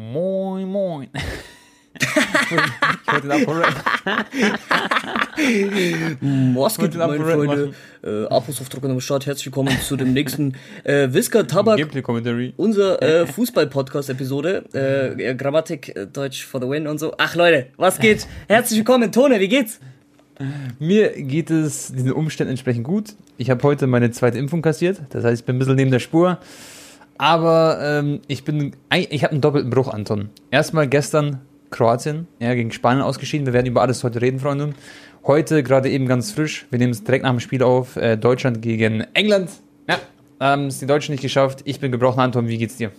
Moin, moin. ich wollte den. Was geht, meine Freunde? Äh, Abos-Aufdruck am Start. Herzlich willkommen zu dem nächsten äh, Whisker Tabak. Gameplay-Commentary. Unser äh, Fußball-Podcast-Episode. Äh, Grammatik, äh, Deutsch for the win und so. Ach Leute, was geht? Herzlich willkommen, Tone, wie geht's? Mir geht es diesen Umständen entsprechend gut. Ich habe heute meine zweite Impfung kassiert. Das heißt, ich bin ein bisschen neben der Spur. Aber ähm, ich bin, ich habe einen doppelten Bruch, Anton. Erstmal gestern Kroatien, ja, gegen Spanien ausgeschieden. Wir werden über alles heute reden, Freunde. Heute gerade eben ganz frisch. Wir nehmen es direkt nach dem Spiel auf. Äh, Deutschland gegen England. Ja, haben ähm, es die Deutschen nicht geschafft. Ich bin gebrochen, Anton. Wie geht's dir?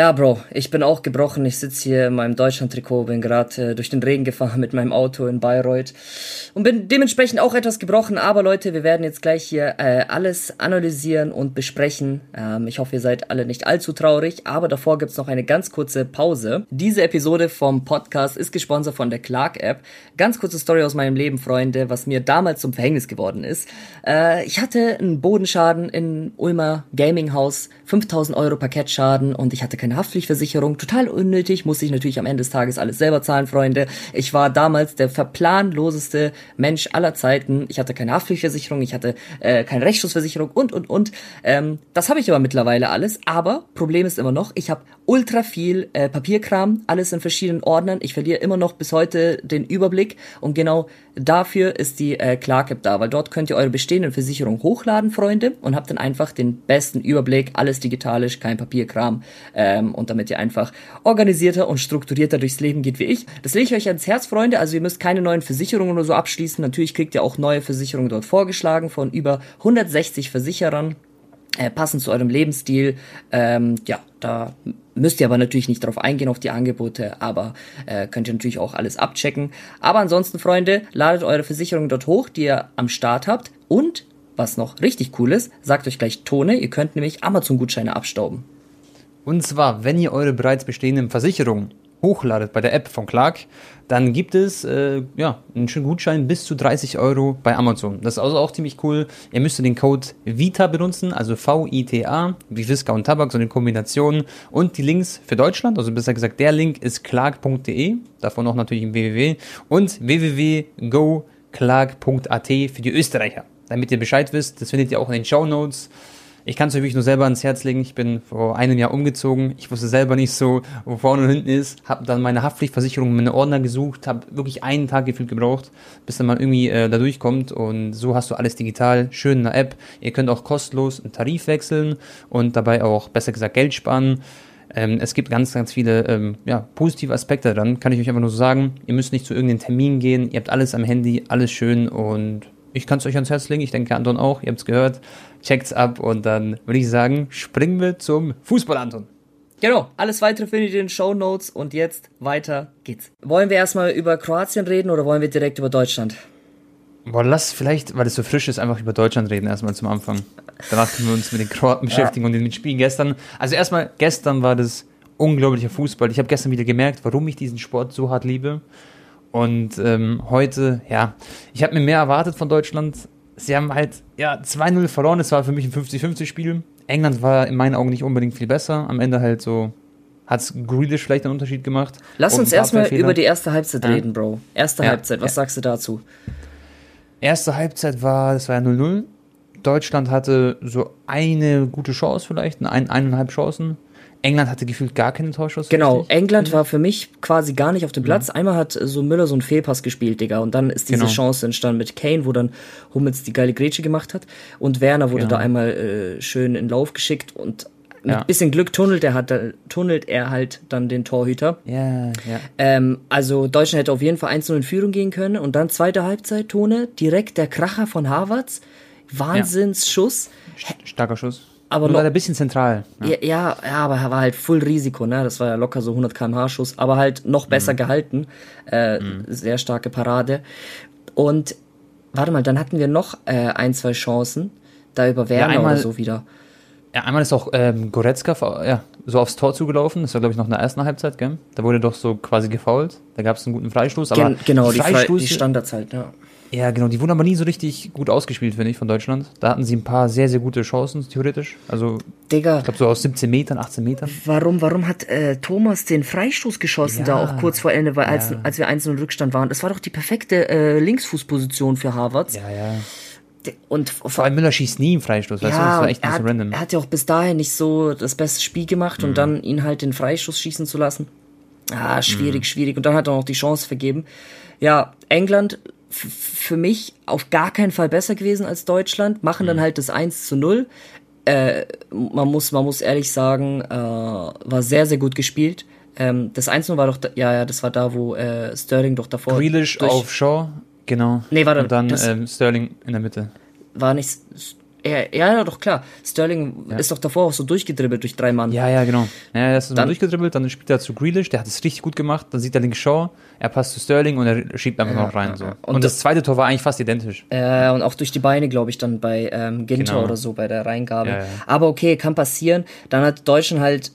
Ja, Bro, ich bin auch gebrochen. Ich sitze hier in meinem Deutschland-Trikot, bin gerade äh, durch den Regen gefahren mit meinem Auto in Bayreuth und bin dementsprechend auch etwas gebrochen. Aber Leute, wir werden jetzt gleich hier äh, alles analysieren und besprechen. Ähm, ich hoffe, ihr seid alle nicht allzu traurig, aber davor gibt's noch eine ganz kurze Pause. Diese Episode vom Podcast ist gesponsert von der Clark-App. Ganz kurze Story aus meinem Leben, Freunde, was mir damals zum Verhängnis geworden ist. Äh, ich hatte einen Bodenschaden in Ulmer Gaming-Haus, 5000 Euro Paketschaden und ich hatte keine keine Haftpflichtversicherung, total unnötig, musste ich natürlich am Ende des Tages alles selber zahlen, Freunde. Ich war damals der verplanloseste Mensch aller Zeiten. Ich hatte keine Haftpflichtversicherung, ich hatte äh, keine Rechtsschutzversicherung und, und, und. Ähm, das habe ich aber mittlerweile alles, aber Problem ist immer noch, ich habe ultra viel äh, Papierkram, alles in verschiedenen Ordnern. Ich verliere immer noch bis heute den Überblick und genau dafür ist die äh, Clark-App da, weil dort könnt ihr eure bestehenden Versicherungen hochladen, Freunde, und habt dann einfach den besten Überblick, alles digitalisch, kein Papierkram. Äh, ähm, und damit ihr einfach organisierter und strukturierter durchs Leben geht wie ich. Das lege ich euch ans Herz, Freunde. Also ihr müsst keine neuen Versicherungen oder so abschließen. Natürlich kriegt ihr auch neue Versicherungen dort vorgeschlagen von über 160 Versicherern. Äh, passend zu eurem Lebensstil. Ähm, ja, da müsst ihr aber natürlich nicht drauf eingehen auf die Angebote, aber äh, könnt ihr natürlich auch alles abchecken. Aber ansonsten, Freunde, ladet eure Versicherung dort hoch, die ihr am Start habt. Und was noch richtig cool ist, sagt euch gleich Tone, ihr könnt nämlich Amazon-Gutscheine abstauben. Und zwar, wenn ihr eure bereits bestehenden Versicherungen hochladet bei der App von Clark, dann gibt es äh, ja, einen schönen Gutschein bis zu 30 Euro bei Amazon. Das ist also auch ziemlich cool. Ihr müsst den Code VITA benutzen, also V-I-T-A, wie Visca und Tabak, so eine Kombination. Und die Links für Deutschland, also besser gesagt, der Link ist clark.de, davon noch natürlich im www und www.goclark.at für die Österreicher. Damit ihr Bescheid wisst, das findet ihr auch in den Show Notes. Ich kann es wirklich nur selber ans Herz legen. Ich bin vor einem Jahr umgezogen. Ich wusste selber nicht so, wo vorne und hinten ist. Habe dann meine Haftpflichtversicherung, meine Ordner gesucht. Habe wirklich einen Tag gefühlt gebraucht, bis dann mal irgendwie äh, da durchkommt. Und so hast du alles digital, schön in der App. Ihr könnt auch kostenlos einen Tarif wechseln und dabei auch, besser gesagt, Geld sparen. Ähm, es gibt ganz, ganz viele ähm, ja, positive Aspekte daran, kann ich euch einfach nur so sagen. Ihr müsst nicht zu irgendeinem Termin gehen, ihr habt alles am Handy, alles schön und ich kann es euch ans Herz legen, ich denke Anton auch, ihr habt es gehört. Checkt's ab und dann würde ich sagen, springen wir zum Fußball, Anton. Genau, alles weitere findet ihr in den Show Notes und jetzt weiter geht's. Wollen wir erstmal über Kroatien reden oder wollen wir direkt über Deutschland? Boah, lass vielleicht, weil es so frisch ist, einfach über Deutschland reden erstmal zum Anfang. Danach können wir uns mit den Kroaten beschäftigen ja. und den Spielen gestern. Also erstmal, gestern war das unglaublicher Fußball. Ich habe gestern wieder gemerkt, warum ich diesen Sport so hart liebe. Und ähm, heute, ja, ich habe mir mehr erwartet von Deutschland. Sie haben halt, ja, 2-0 verloren. Es war für mich ein 50-50-Spiel. England war in meinen Augen nicht unbedingt viel besser. Am Ende halt so hat es Grealish vielleicht einen Unterschied gemacht. Lass uns erstmal über die erste Halbzeit ja. reden, Bro. Erste ja. Halbzeit, was ja. sagst du dazu? Erste Halbzeit war, das war ja 0-0. Deutschland hatte so eine gute Chance vielleicht, ein, eineinhalb Chancen. England hatte gefühlt gar keinen Torschuss. Genau, richtig. England war für mich quasi gar nicht auf dem Platz. Mhm. Einmal hat so Müller so einen Fehlpass gespielt, Digga. Und dann ist diese genau. Chance entstanden mit Kane, wo dann Hummels die geile Grätsche gemacht hat. Und Werner wurde genau. da einmal äh, schön in Lauf geschickt und mit ja. bisschen Glück tunnelt er, hat, tunnelt er halt dann den Torhüter. Ja, ja. Ähm, also Deutschland hätte auf jeden Fall 1 in Führung gehen können. Und dann zweite Halbzeit, Tone, direkt der Kracher von Harvards. Wahnsinnsschuss. Ja. Starker Schuss. Aber noch, ein bisschen zentral. Ja. ja. ja, aber er war halt voll Risiko, ne? Das war ja locker so 100 km/h Schuss, aber halt noch besser mhm. gehalten. Äh, mhm. Sehr starke Parade. Und warte mal, dann hatten wir noch äh, ein, zwei Chancen. Da über Werner ja, einmal, oder so wieder. Ja, einmal ist auch ähm, Goretzka ja, so aufs Tor zugelaufen. Das war, glaube ich, noch in der ersten Halbzeit, gell? Da wurde doch so quasi gefault. Da gab es einen guten Freistoß. Aber Gen genau, die, Freistoß, die Standards halt, ja. Ja, genau, die wurden aber nie so richtig gut ausgespielt, finde ich, von Deutschland. Da hatten sie ein paar sehr, sehr gute Chancen, theoretisch. Also, Digga, ich glaube, so aus 17 Metern, 18 Metern. warum, warum hat äh, Thomas den Freistoß geschossen, Ja. da auch kurz vor Ende, weil als, Ja. als wir 1 in Rückstand waren? Das war doch die perfekte äh, Linksfußposition für Harvards. Ja, ja. Und Vor allem Müller schießt nie im Freistoß, weißt du? Das war echt er, ein hat, bisschen random. Mhm. er hat ja auch bis dahin nicht so das beste Spiel gemacht und dann ihn halt den Freistoß schießen zu lassen. Ah, schwierig, Mhm. schwierig. Und dann hat er noch die Chance vergeben. Ja, England für mich auf gar keinen Fall besser gewesen als Deutschland, machen Mhm. dann halt das 1 zu 0. Äh, man muss, man muss ehrlich sagen, äh, war sehr, sehr gut gespielt. Ähm, das 1 war doch, da, ja, ja, das war da, wo äh, Sterling doch davor. Grealish auf Shaw, genau. Nee, warte, Und dann das- ähm, Sterling in der Mitte. war nicht. Ja, ja, doch klar. Sterling ist doch davor auch so durchgedribbelt durch drei Mann. Ja, ja, genau. Ja, er ist so Dann- durchgedribbelt, dann spielt er zu Grealish, der hat es richtig gut gemacht, dann sieht er links Shaw, er passt zu Sterling und er schiebt einfach noch rein. So. Und, Und das zweite Tor war eigentlich fast identisch. Äh, und auch durch die Beine, glaube ich, dann bei ähm, Ginter Genau. oder so bei der Reingabe. Ja, ja. Aber okay, kann passieren. Dann hat Deutschland halt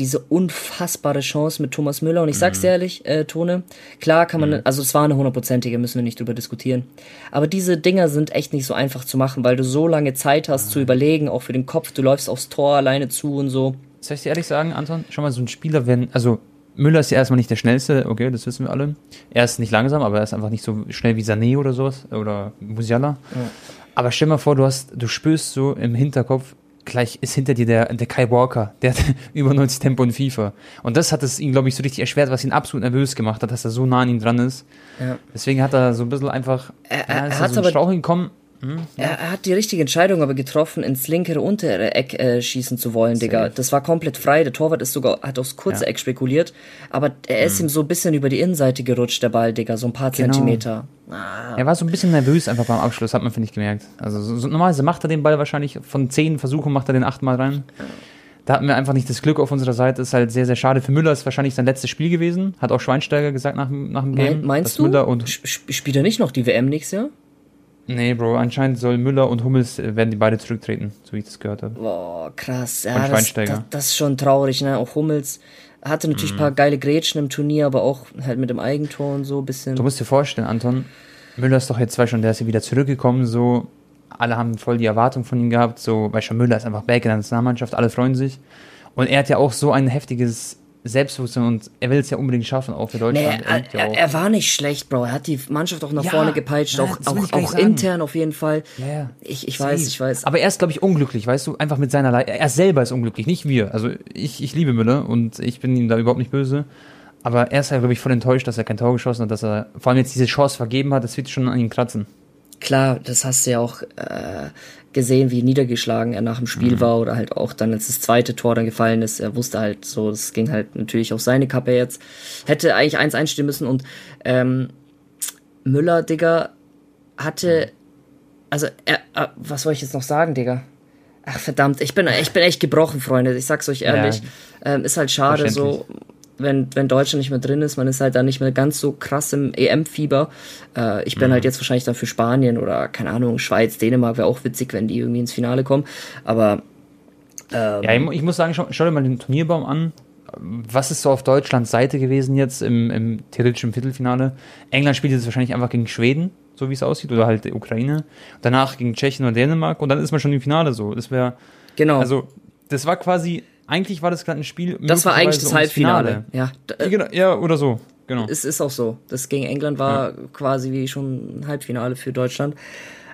diese unfassbare Chance mit Thomas Müller. Und ich Mhm. sag's dir ehrlich, äh, Tone, klar kann man, also es war eine hundertprozentige, müssen wir nicht drüber diskutieren. Aber diese Dinger sind echt nicht so einfach zu machen, weil du so lange Zeit hast zu überlegen, auch für den Kopf, du läufst aufs Tor alleine zu und so. Soll ich dir ehrlich sagen, Anton? Schon mal so ein Spieler, wenn, also Müller ist ja erstmal nicht der schnellste, okay, das wissen wir alle. Er ist nicht langsam, aber er ist einfach nicht so schnell wie Sané oder sowas oder Musiala. Aber stell mal vor, du hast, du spürst so im Hinterkopf, gleich ist hinter dir der, der Kai Walker, der hat über 90 Tempo in FIFA. Und das hat es ihn, glaube ich, so richtig erschwert, was ihn absolut nervös gemacht hat, dass er so nah an ihm dran ist. Ja. Deswegen hat er so ein bisschen einfach, Er- ja, er ist hat so aber- Straucheln gekommen. Er, er hat die richtige Entscheidung aber getroffen, ins linkere untere Eck äh, schießen zu wollen, Digga. Safe. Das war komplett frei. Der Torwart ist sogar, hat aufs kurze Ja. Mhm. Eck spekuliert. Aber er ist ihm so ein bisschen über die Innenseite gerutscht, der Ball, Digga. So ein paar Genau. Zentimeter. Ah, Er war so ein bisschen nervös einfach beim Abschluss, hat man, finde ich, gemerkt. Also so, normalerweise macht er den Ball wahrscheinlich, von zehn Versuchen macht er den achtmal rein. Da hatten wir einfach nicht das Glück auf unserer Seite. Ist halt sehr, sehr schade. Für Müller ist wahrscheinlich sein letztes Spiel gewesen. Hat auch Schweinsteiger gesagt nach, dem- nach dem Game. mein, meinst du? Müller und, sp- spielt er nicht noch die WM nächstes Jahr? Nee, Bro, anscheinend soll Müller und Hummels, äh, werden die beide zurücktreten, so wie ich das gehört habe. Boah, krass. Ja, das, Schweinsteiger. das, das ist schon traurig, ne? Auch Hummels hatte natürlich ein Mhm. paar geile Grätschen im Turnier, aber auch halt mit dem Eigentor und so ein bisschen. Du musst dir vorstellen, Anton, Müller ist doch jetzt, weißt schon, der ist ja wieder zurückgekommen, so, alle haben voll die Erwartung von ihm gehabt, so, weißt schon, Müller ist einfach back in der Nationalmannschaft, alle freuen sich. Und er hat ja auch so ein heftiges Selbstbewusstsein und er will es ja unbedingt schaffen, auch für Nee, Deutschland. er, ja er, auch. er war nicht schlecht, Bro. Er hat die Mannschaft auch nach Ja, vorne gepeitscht, ja, auch, auch, auch intern auf jeden Fall. Ja, ja. Ich, ich weiß, ich weiß. Aber er ist, glaube ich, unglücklich, weißt du, einfach mit seiner Leistung. Er selber ist unglücklich, nicht wir. Also ich, ich liebe Müller und ich bin ihm da überhaupt nicht böse. Aber er ist halt, glaube ich, voll enttäuscht, dass er kein Tor geschossen hat, dass er vor allem jetzt diese Chance vergeben hat, das wird schon an ihm kratzen. Klar, das hast du ja auch äh, gesehen, wie niedergeschlagen er nach dem Spiel Mhm. war oder halt auch dann, als das zweite Tor dann gefallen ist. Er wusste halt so, es ging halt natürlich auf seine Kappe jetzt. Hätte eigentlich eins einstehen müssen und ähm, Müller, Digga, hatte, also, er, äh, was soll ich jetzt noch sagen, Digga? Ach verdammt, ich bin, ich bin echt gebrochen, Freunde. Ich sag's euch ehrlich. Ähm, ist halt schade so, wenn, wenn Deutschland nicht mehr drin ist. Man ist halt dann nicht mehr ganz so krass im EM-Fieber. Äh, ich bin Mhm. halt jetzt wahrscheinlich dann für Spanien oder, keine Ahnung, Schweiz, Dänemark wäre auch witzig, wenn die irgendwie ins Finale kommen. Aber Ja, ich, ich muss sagen, schau, schau dir mal den Turnierbaum an. Was ist so auf Deutschlands Seite gewesen jetzt im, im theoretischen Viertelfinale? England spielt jetzt wahrscheinlich einfach gegen Schweden, so wie es aussieht, oder halt die Ukraine. Danach gegen Tschechien oder Dänemark und dann ist man schon im Finale so. Das wäre, genau, also, das war quasi, eigentlich war das gerade ein Spiel. das war eigentlich das Halbfinale. Ja, Ja, äh, genau, ja, oder so, genau. es ist auch so. Das gegen England war quasi wie schon ein Halbfinale für Deutschland.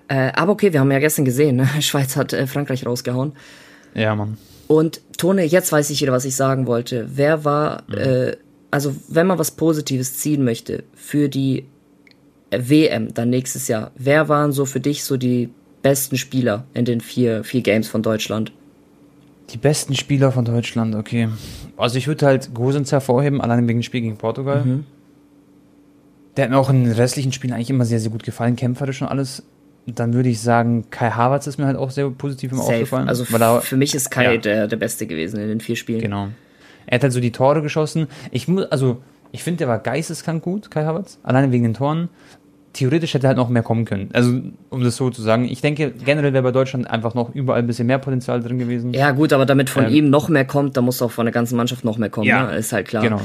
Äh, aber okay, wir haben ja gestern gesehen, ne? Schweiz hat äh, Frankreich rausgehauen. Ja, Mann. Und Tone, jetzt weiß ich wieder, was ich sagen wollte. Wer war, äh, also wenn man was Positives ziehen möchte für die äh, WM dann nächstes Jahr, wer waren so für dich so die besten Spieler in den vier, vier Games von Deutschland? Die besten Spieler von Deutschland, okay. Also ich würde halt Gosens hervorheben, allein wegen dem Spiel gegen Portugal. Mhm. Der hat mir auch in den restlichen Spielen eigentlich immer sehr, sehr gut gefallen, kämpferisch und alles. Dann würde ich sagen, Kai Havertz ist mir halt auch sehr positiv Safe. aufgefallen. Also er, für mich ist Kai Ja. der, der Beste gewesen in den vier Spielen. genau. Er hat halt so die Tore geschossen. Ich muss, also, ich finde, der war geisteskrank gut, Kai Havertz. Alleine wegen den Toren. Theoretisch hätte halt noch mehr kommen können. Also, um das so zu sagen. Ich denke, generell wäre bei Deutschland einfach noch überall ein bisschen mehr Potenzial drin gewesen. Ja, gut, aber damit von ähm, ihm noch mehr kommt, da muss auch von der ganzen Mannschaft noch mehr kommen. Ja, ne? ist halt klar. Genau.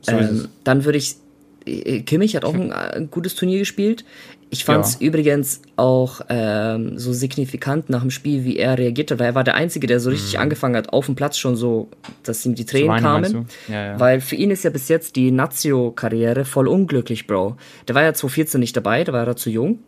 So ähm, dann würde ich äh, Kimmich hat auch ein, ein, gutes Turnier gespielt. Ich fand es ja. übrigens auch ähm, so signifikant nach dem Spiel, wie er reagiert hat, weil er war der Einzige, der so richtig mhm. angefangen hat, auf dem Platz schon so, dass ihm die Tränen weinen, kamen. Ja, ja. Weil für ihn ist ja bis jetzt die Nazio-Karriere voll unglücklich, Bro. Der war ja 2014 nicht dabei, da war er zu jung.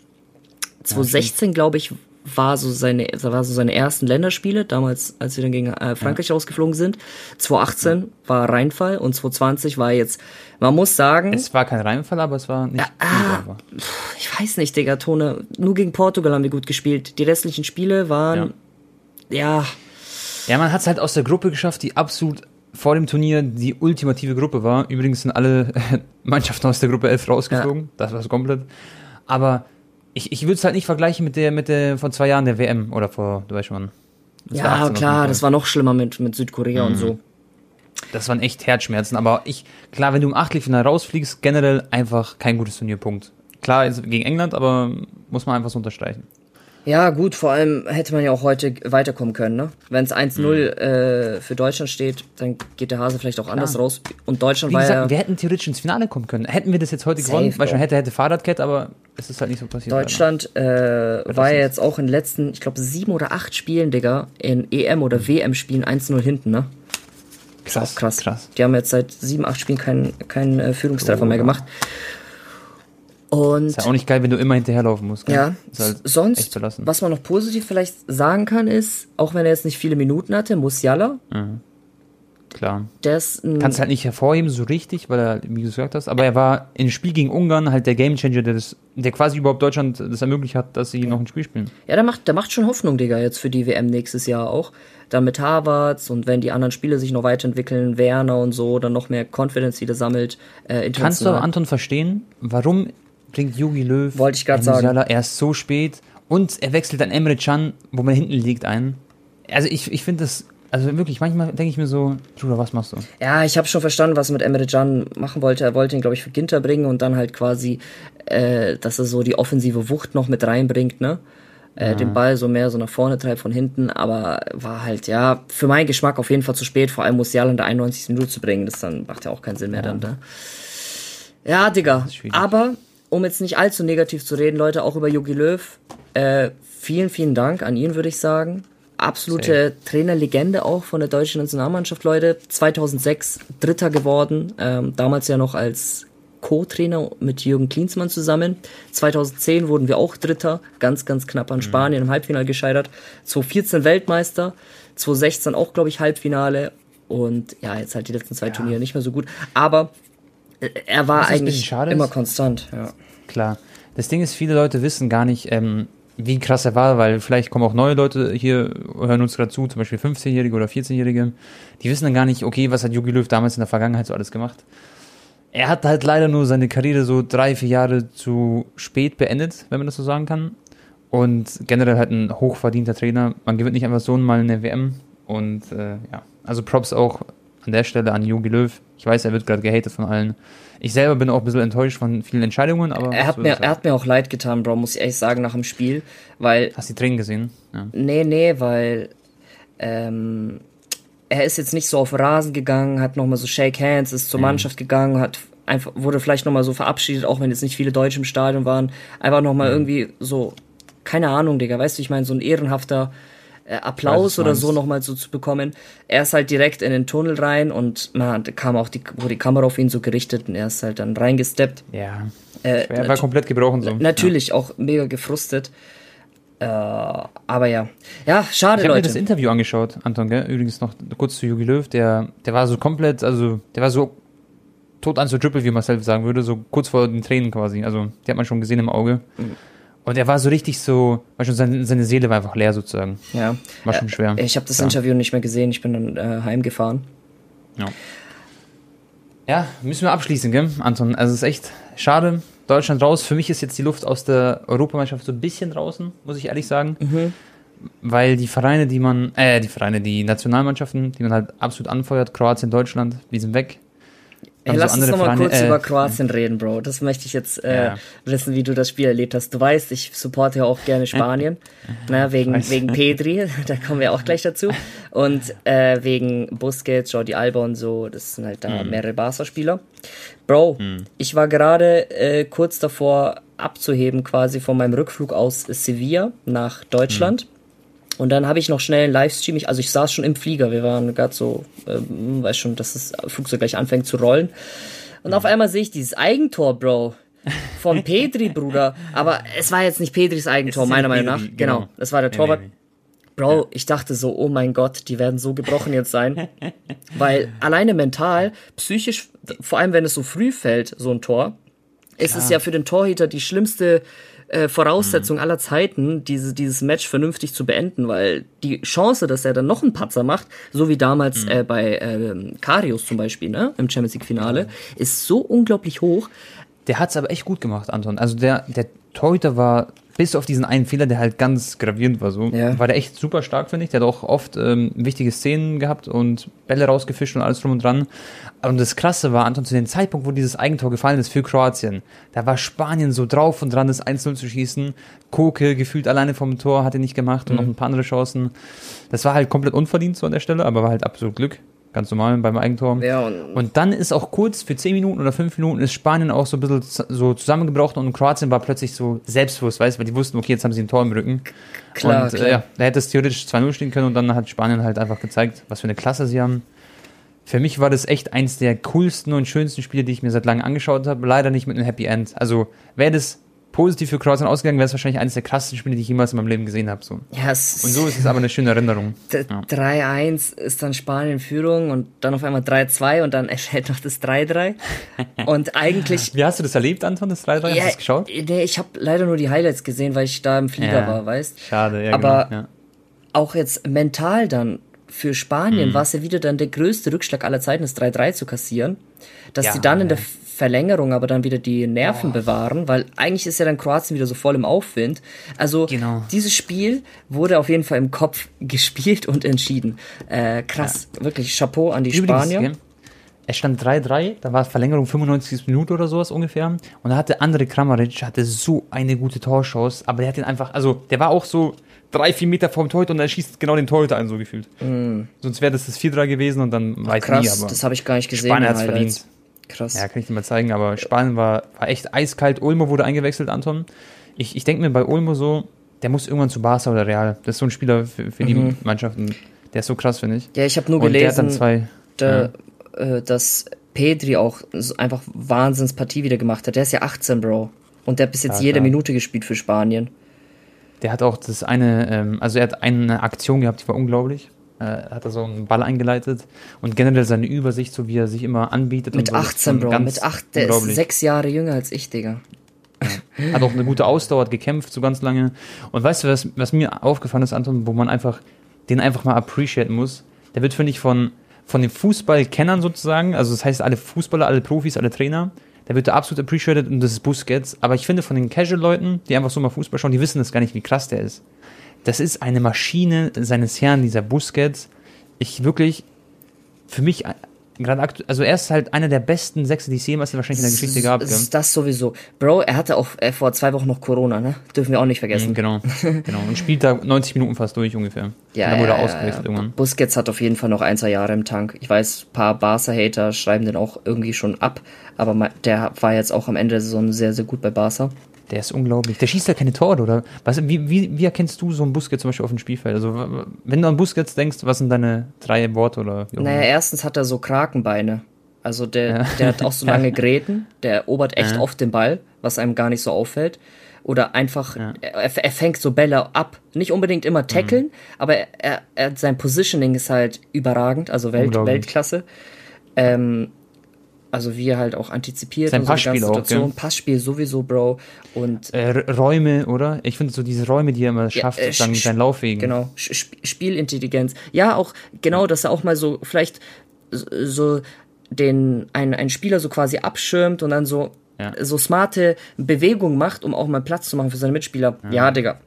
2016, glaube ich, war so seine, war so seine ersten Länderspiele, damals, als wir dann gegen äh, Frankreich ja. rausgeflogen sind. 2018 ja. war Reinfall und 2020 war jetzt, man muss sagen. Es war kein Reinfall, aber es war nicht. Ja, ah, ich weiß nicht, Digga, Tone. Nur gegen Portugal haben wir gut gespielt. Die restlichen Spiele waren, ja. Ja, man hat es halt aus der Gruppe geschafft, die absolut vor dem Turnier die ultimative Gruppe war. Übrigens sind alle Mannschaften aus der Gruppe 11 rausgeflogen. Das war es komplett. Aber ich, ich würde es halt nicht vergleichen mit der, mit der von zwei Jahren der WM oder vor, du weißt schon. Ja, klar, das war noch schlimmer mit, mit Südkorea mhm. und so. Das waren echt Herzschmerzen, aber ich, klar, wenn du im Achtelfinale rausfliegst, generell einfach kein gutes Turnierpunkt. Klar, gegen England, aber muss man einfach so unterstreichen. Ja, gut, vor allem hätte man ja auch heute weiterkommen können, ne? Wenn es 1-0 mhm. äh, für Deutschland steht, dann geht der Hase vielleicht auch Klar. anders raus. Und Deutschland Wie war gesagt, ja. Wir hätten theoretisch ins Finale kommen können. Hätten wir das jetzt heute Safe, gewonnen, weil schon hätte, hätte Fahrradkette, aber es ist halt nicht so passiert. Deutschland äh, war ja jetzt auch in den letzten, ich glaube, sieben oder acht Spielen, Digga, in EM- oder mhm. WM-Spielen 1-0 hinten, ne? Krass, krass. krass. Die haben jetzt seit sieben, acht Spielen keinen kein, äh, Führungstreffer oh, mehr gemacht. Und ist ja auch nicht geil, wenn du immer hinterherlaufen musst. Gell? Ja, halt sonst, was man noch positiv vielleicht sagen kann, ist, auch wenn er jetzt nicht viele Minuten hatte, Musiala. Mhm. Klar. Kannst halt nicht hervorheben, so richtig, weil er, wie du gesagt hast, aber er war im Spiel gegen Ungarn halt der Gamechanger, der, das, der quasi überhaupt Deutschland das ermöglicht hat, dass sie noch ein Spiel spielen. Ja, der macht, der macht schon Hoffnung, Digga, jetzt für die WM nächstes Jahr auch. Dann mit Harvards und wenn die anderen Spiele sich noch weiterentwickeln, Werner und so, dann noch mehr Confidence wieder sammelt. Äh, Kannst du aber, Anton, verstehen, warum bringt Jogi Löw Wollte ich gerade sagen. erst so spät und er wechselt dann Emre Can, wo man hinten liegt, ein. Also ich, ich finde das, also wirklich, manchmal denke ich mir so, Bruder, was machst du? Ja, ich habe schon verstanden, was er mit Emre Can machen wollte. Er wollte ihn, glaube ich, für Ginter bringen und dann halt quasi, äh, dass er so die offensive Wucht noch mit reinbringt, ne? Äh, ja. Den Ball so mehr so nach vorne treibt von hinten, aber war halt, ja, für meinen Geschmack auf jeden Fall zu spät, vor allem Musiala in der 91. Minute zu bringen. Das dann macht ja auch keinen Sinn mehr ja. dann, ne? Ja, Digga. Aber um jetzt nicht allzu negativ zu reden, Leute, auch über Jogi Löw, äh, vielen, vielen Dank an ihn, würde ich sagen. Absolute Sehr. Trainerlegende auch von der deutschen Nationalmannschaft, Leute. 2006 Dritter geworden, ähm, damals ja noch als Co-Trainer mit Jürgen Klinsmann zusammen. 2010 wurden wir auch Dritter, ganz, ganz knapp an mhm. Spanien im Halbfinale gescheitert. 2014 Weltmeister, 2016 auch, glaube ich, Halbfinale. Und ja, jetzt halt die letzten zwei ja. Turniere nicht mehr so gut. Aber äh, er war eigentlich immer konstant. Ja. Klar. Das Ding ist, viele Leute wissen gar nicht, ähm, wie krass er war, weil vielleicht kommen auch neue Leute hier, hören uns gerade zu, zum Beispiel 15-Jährige oder 14-Jährige, die wissen dann gar nicht, okay, was hat Jogi Löw damals in der Vergangenheit so alles gemacht. Er hat halt leider nur seine Karriere so drei, vier Jahre zu spät beendet, wenn man das so sagen kann. Und generell halt ein hochverdienter Trainer. Man gewinnt nicht einfach so mal eine WM. Und äh, ja, also Props auch an der Stelle an Jogi Löw. Ich weiß, er wird gerade gehatet von allen. Ich selber bin auch ein bisschen enttäuscht von vielen Entscheidungen, aber. Er hat, mir, er hat mir auch leid getan, Bro, muss ich ehrlich sagen, nach dem Spiel, weil. Hast du die Tränen gesehen? Ja. Nee, nee, weil. Ähm, er ist jetzt nicht so auf Rasen gegangen, hat nochmal so Shake Hands, ist zur mhm. Mannschaft gegangen, hat einfach, wurde vielleicht nochmal so verabschiedet, auch wenn jetzt nicht viele Deutsche im Stadion waren. Einfach nochmal mhm. irgendwie so, keine Ahnung, Digga, weißt du, ich meine, so ein ehrenhafter äh, Applaus oder so nochmal so zu bekommen. Er ist halt direkt in den Tunnel rein und man kam auch die, wurde die Kamera auf ihn so gerichtet und er ist halt dann reingesteppt. Ja. Äh, er war komplett gebrochen so. Natürlich ja. auch mega gefrustet. Äh, aber ja. Ja, schade, ich Leute. Ich habe mir das Interview angeschaut, Anton, gell? Übrigens noch kurz zu Jogi Löw. Der, der war so komplett, also, der war so tot an so Triple, wie man selbst sagen würde, so kurz vor den Tränen quasi. Also, die hat man schon gesehen im Auge. Mhm. Und er war so richtig so, war schon seine, seine Seele war einfach leer sozusagen. Ja. War schon schwer. Ich habe das ja. Interview nicht mehr gesehen, ich bin dann äh, heimgefahren. Ja. Ja, müssen wir abschließen, gell, Anton? Also es ist echt schade. Deutschland raus. Für mich ist jetzt die Luft aus der Europameisterschaft so ein bisschen draußen, muss ich ehrlich sagen. Mhm. Weil die Vereine, die man, äh, die Vereine, die Nationalmannschaften, die man halt absolut anfeuert, Kroatien, Deutschland, die sind weg. Hey, lass uns nochmal kurz äh, über Kroatien reden, Bro. Das möchte ich jetzt äh, ja. wissen, wie du das Spiel erlebt hast. Du weißt, ich supporte ja auch gerne Spanien. na, wegen, wegen Pedri, da kommen wir auch gleich dazu. Und äh, wegen Busquets, Jordi Alba und so, das sind halt da mhm. mehrere Barca-Spieler. Bro, mhm. ich war gerade äh, kurz davor abzuheben, quasi von meinem Rückflug aus Sevilla nach Deutschland. Mhm. Und dann habe ich noch schnell einen Livestream, ich, also ich saß schon im Flieger, wir waren gerade so, ähm, weiß schon, dass das Flugzeug gleich anfängt zu rollen. Und mhm. auf einmal sehe ich dieses Eigentor, Bro. Von Petri, Bruder. Aber es war jetzt nicht Petris Eigentor, meiner Meinung nach. Petri, genau. genau, das war der Torwart. Nee, nee, nee. Bro, ja. ich dachte so, oh mein Gott, die werden so gebrochen jetzt sein. Weil alleine mental, psychisch, vor allem wenn es so früh fällt, so ein Tor, ist es ja für den Torhüter die schlimmste äh, Voraussetzung mhm. aller Zeiten, diese, dieses Match vernünftig zu beenden, weil die Chance, dass er dann noch einen Patzer macht, so wie damals mhm. äh, bei äh, Karius zum Beispiel, ne, im Champions League Finale, ist so unglaublich hoch. Der hat's aber echt gut gemacht, Anton. Also der, der Torhüter war bis auf diesen einen Fehler, der halt ganz gravierend war, so, ja. war der echt super stark, finde ich. Der hat auch oft ähm, wichtige Szenen gehabt und Bälle rausgefischt und alles drum und dran. Und das Krasse war, Anton, zu dem Zeitpunkt, wo dieses Eigentor gefallen ist für Kroatien, da war Spanien so drauf und dran, das 1-0 zu schießen. Koke gefühlt alleine vom Tor, hat er nicht gemacht und mhm. noch ein paar andere Chancen. Das war halt komplett unverdient so an der Stelle, aber war halt absolut Glück ganz normal beim Eigentor. Ja, und, und, dann ist auch kurz für 10 Minuten oder 5 Minuten ist Spanien auch so ein bisschen so zusammengebrochen und Kroatien war plötzlich so selbstbewusst, weißt du, weil die wussten, okay, jetzt haben sie ein Tor im Rücken. Klar, und äh, klar. Äh, ja, da hätte es theoretisch 2-0 stehen können und dann hat Spanien halt einfach gezeigt, was für eine Klasse sie haben. Für mich war das echt eins der coolsten und schönsten Spiele, die ich mir seit langem angeschaut habe. Leider nicht mit einem Happy End. Also, wäre das positiv für Kroatien ausgegangen, wäre es wahrscheinlich eines der krassesten Spiele, die ich jemals in meinem Leben gesehen habe. So. Ja, und so ist es aber eine schöne Erinnerung. Ja. 3-1 ist dann Spanien Führung und dann auf einmal 3-2 und dann erscheint noch das 3-3. und eigentlich. Wie hast du das erlebt, Anton, das 3-3? Ja, hast du das geschaut? Nee, ich habe leider nur die Highlights gesehen, weil ich da im Flieger ja, war, weißt Schade, ja. Aber genau, ja. auch jetzt mental dann für Spanien mhm. war es ja wieder dann der größte Rückschlag aller Zeiten, das 3-3 zu kassieren. Dass sie dann in der Verlängerung aber dann wieder die Nerven oh. bewahren, weil eigentlich ist ja dann Kroatien wieder so voll im Aufwind. Also genau. dieses Spiel wurde auf jeden Fall im Kopf gespielt und entschieden. Äh, krass, ja. wirklich Chapeau an die Übrigens, Spanier. Es stand 3-3, da war Verlängerung 95 Minuten oder sowas ungefähr. Und da hatte andere Kramaric, hatte so eine gute Torchance, aber der hat den einfach, also der war auch so drei, vier Meter vom Torhüter und er schießt genau den Torhüter ein, so gefühlt. Mm. Sonst wäre das das 4-3 gewesen und dann weiß ich nie, aber. Das habe ich gar nicht gesehen. Spanien hat es verdient. Krass. Ja, kann ich dir mal zeigen, aber Spanien war, war echt eiskalt. Ulmo wurde eingewechselt, Anton. Ich, ich denke mir bei Ulmo so, der muss irgendwann zu Barca oder Real. Das ist so ein Spieler für, für mhm. die Mannschaften. Der ist so krass, finde ich. Ja, ich habe nur Und gelesen, zwei, da, ja. äh, dass Pedri auch einfach Wahnsinnspartie wieder gemacht hat. Der ist ja 18, Bro. Und der hat bis jetzt ja, jede Minute gespielt für Spanien. Der hat auch das eine, ähm, also er hat eine Aktion gehabt, die war unglaublich hat er so einen Ball eingeleitet und generell seine Übersicht, so wie er sich immer anbietet. Mit so, 18, Bro, mit 8, der ist sechs Jahre jünger als ich, Digga. Ja. Hat auch eine gute Ausdauer, hat gekämpft so ganz lange. Und weißt du, was, was mir aufgefallen ist, Anton, wo man einfach den einfach mal appreciaten muss? Der wird, finde ich, von, von den Fußballkennern sozusagen, also das heißt alle Fußballer, alle Profis, alle Trainer, der wird da absolut appreciated und das ist Busquets. Aber ich finde, von den Casual-Leuten, die einfach so mal Fußball schauen, die wissen das gar nicht, wie krass der ist das ist eine Maschine seines Herrn, dieser Busquets. Ich wirklich, für mich, gerade aktuell, also er ist halt einer der besten Sechse, die es jemals wahrscheinlich in der Geschichte gab. Ist das sowieso. Bro, er hatte auch äh, vor zwei Wochen noch Corona, ne? Dürfen wir auch nicht vergessen. Mhm, genau, genau. Und spielt da 90 Minuten fast durch ungefähr. Ja, dann wurde ja, ausgewechselt ja. irgendwann. Busquets hat auf jeden Fall noch ein, zwei Jahre im Tank. Ich weiß, ein paar Barca-Hater schreiben den auch irgendwie schon ab, aber der war jetzt auch am Ende der Saison sehr, sehr gut bei Barca. Der ist unglaublich. Der schießt ja keine Tore, oder? Was, wie, wie, wie erkennst du so einen Busquets zum Beispiel auf dem Spielfeld? Also, wenn du an Busquets denkst, was sind deine drei Worte oder? Naja, erstens hat er so Krakenbeine. Also der, ja. der hat auch so lange Gräten, der erobert echt ja. oft den Ball, was einem gar nicht so auffällt. Oder einfach, ja. er, er, fängt so Bälle ab. Nicht unbedingt immer tackeln, mhm. aber er, er, sein Positioning ist halt überragend, also Welt, Weltklasse. Ähm, also wie er halt auch antizipiert Sein Passspiel so Situation. Auch, Passspiel sowieso, Bro. Und äh, Räume, oder? Ich finde so diese Räume, die er immer schafft, ja, äh, dann seinen Laufwegen. Genau, Sp Spielintelligenz. Ja, auch genau, dass er auch mal so vielleicht so den ein, ein Spieler so quasi abschirmt und dann so ja. so smarte Bewegungen macht, um auch mal Platz zu machen für seine Mitspieler. Ja, ja Digga.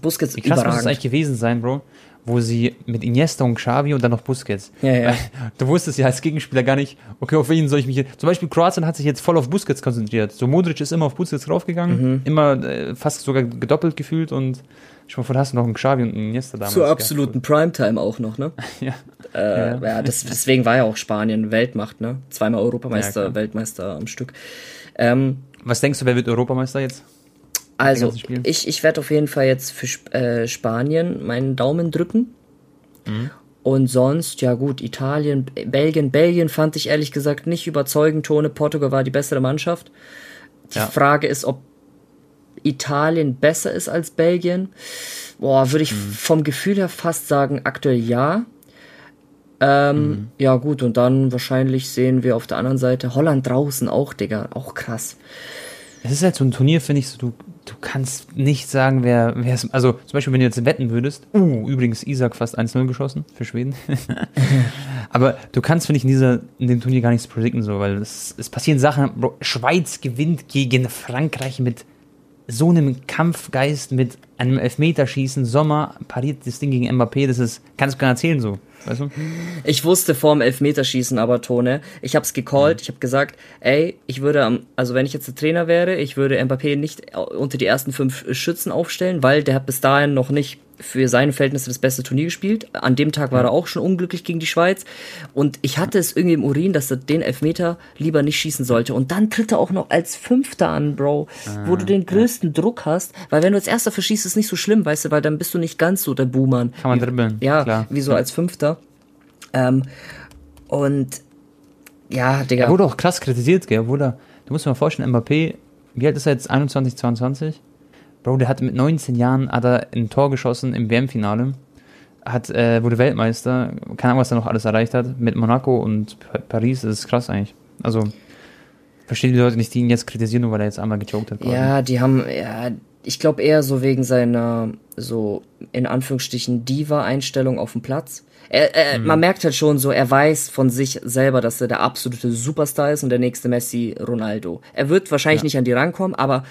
Busquets Wie krass überragend. muss das eigentlich gewesen sein, Bro? wo sie mit Iniesta und Xavi und dann noch Busquets. Ja, ja. Du wusstest ja als Gegenspieler gar nicht, okay, auf wen soll ich mich hier. Zum Beispiel Kroatien hat sich jetzt voll auf Busquets konzentriert. So Modric ist immer auf Busquets draufgegangen, Mhm. immer äh, fast sogar gedoppelt gefühlt und schon mal vor, da hast du noch einen Xavi und einen Iniesta damals. Zur absoluten Primetime auch noch, ne? Ja. Äh, ja, das, deswegen war ja auch Spanien Weltmacht, ne? Zweimal Europameister, Ja. Weltmeister am Stück. Ähm, Was denkst du, wer wird Europameister jetzt? also, ich, ich werde auf jeden Fall jetzt für Sp äh, Spanien meinen Daumen drücken. Mhm. Und sonst, ja gut, Italien, Belgien. Belgien fand ich ehrlich gesagt nicht überzeugend. Tone, Portugal war die bessere Mannschaft. Die Ja. Frage ist, ob Italien besser ist als Belgien. Boah, würde ich Mhm. vom Gefühl her fast sagen, aktuell ja. Ähm, Mhm. Ja, gut, und dann wahrscheinlich sehen wir auf der anderen Seite Holland draußen auch, Digga. Auch krass. Es ist halt so ein Turnier, finde ich, so, du, du kannst nicht sagen, wer, wer es. Also, zum Beispiel, wenn du jetzt wetten würdest. Uh, übrigens, Isaac fast 1-0 geschossen für Schweden. Aber du kannst, finde ich, in, dieser, in dem Turnier gar nichts predikten, so, weil es, es passieren Sachen. Bro, Schweiz gewinnt gegen Frankreich mit so einem Kampfgeist, mit einem Elfmeterschießen. Sommer pariert das Ding gegen Mbappé. Das ist, kannst du gar nicht erzählen, so. Weißt du? Ich wusste vorm Elfmeterschießen aber, Tone, ich hab's gecallt, ich hab gesagt, ey, ich würde am, also wenn ich jetzt der Trainer wäre, ich würde Mbappé nicht unter die ersten fünf Schützen aufstellen, weil der hat bis dahin noch nicht für seine Verhältnisse das beste Turnier gespielt. An dem Tag war er auch schon unglücklich gegen die Schweiz. Und ich hatte es irgendwie im Urin, dass er den Elfmeter lieber nicht schießen sollte. Und dann tritt er auch noch als Fünfter an, Bro, wo du den größten Druck hast. Weil wenn du als Erster verschießt, ist es nicht so schlimm, weißt du, weil dann bist du nicht ganz so der Buhmann. Kann man dribbeln. Ja, klar. wie so als Fünfter. Ähm, und ja, Digga. Er wurde auch krass kritisiert, gell? Er, du musst dir mal vorstellen, Mbappé, wie alt ist er jetzt? 21, 22? Bro, der hat mit 19 Jahren hat er ein Tor geschossen im WM-Finale. Hat, äh, wurde Weltmeister. Keine Ahnung, was er noch alles erreicht hat. Mit Monaco und Pa- Paris. Das ist krass eigentlich. Also, verstehe die Leute nicht, die ihn jetzt kritisieren, nur weil er jetzt einmal gejoked hat. quasi. Ja, die haben, ja, ich glaube eher so wegen seiner, so in Anführungsstrichen, Diva-Einstellung auf dem Platz. Er, er, Man merkt halt schon so, er weiß von sich selber, dass er der absolute Superstar ist und der nächste Messi Ronaldo. Er wird wahrscheinlich nicht an die rankommen, aber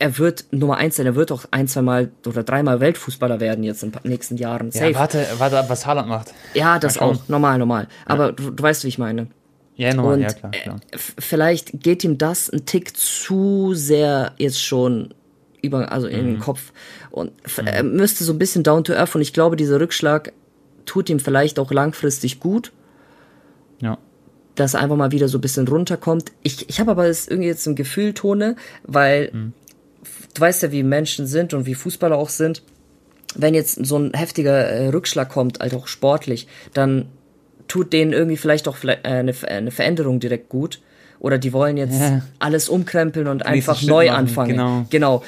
er wird Nummer eins sein, er wird auch ein, zwei Mal oder dreimal Weltfußballer werden jetzt in den nächsten Jahren. Safe. Ja, warte, warte ab, was Haaland macht. Ja, das auch. Normal, normal. Aber du, du weißt, wie ich meine. Ja, nochmal, Und ja, klar, klar. äh, vielleicht geht ihm das ein Tick zu sehr jetzt schon über, also in Mhm. den Kopf. Und f- er müsste so ein bisschen down to earth und ich glaube, dieser Rückschlag tut ihm vielleicht auch langfristig gut, Ja. dass er einfach mal wieder so ein bisschen runterkommt. Ich, ich habe aber das irgendwie jetzt ein Gefühl, Tone, weil Mhm. Du weißt ja, wie Menschen sind und wie Fußballer auch sind. Wenn jetzt so ein heftiger äh, Rückschlag kommt, also auch sportlich, dann tut denen irgendwie vielleicht auch vielleicht, äh, eine, Ver- eine Veränderung direkt gut. Oder die wollen jetzt Ja. alles umkrempeln und einfach Schritt neu machen, anfangen. genau. genau.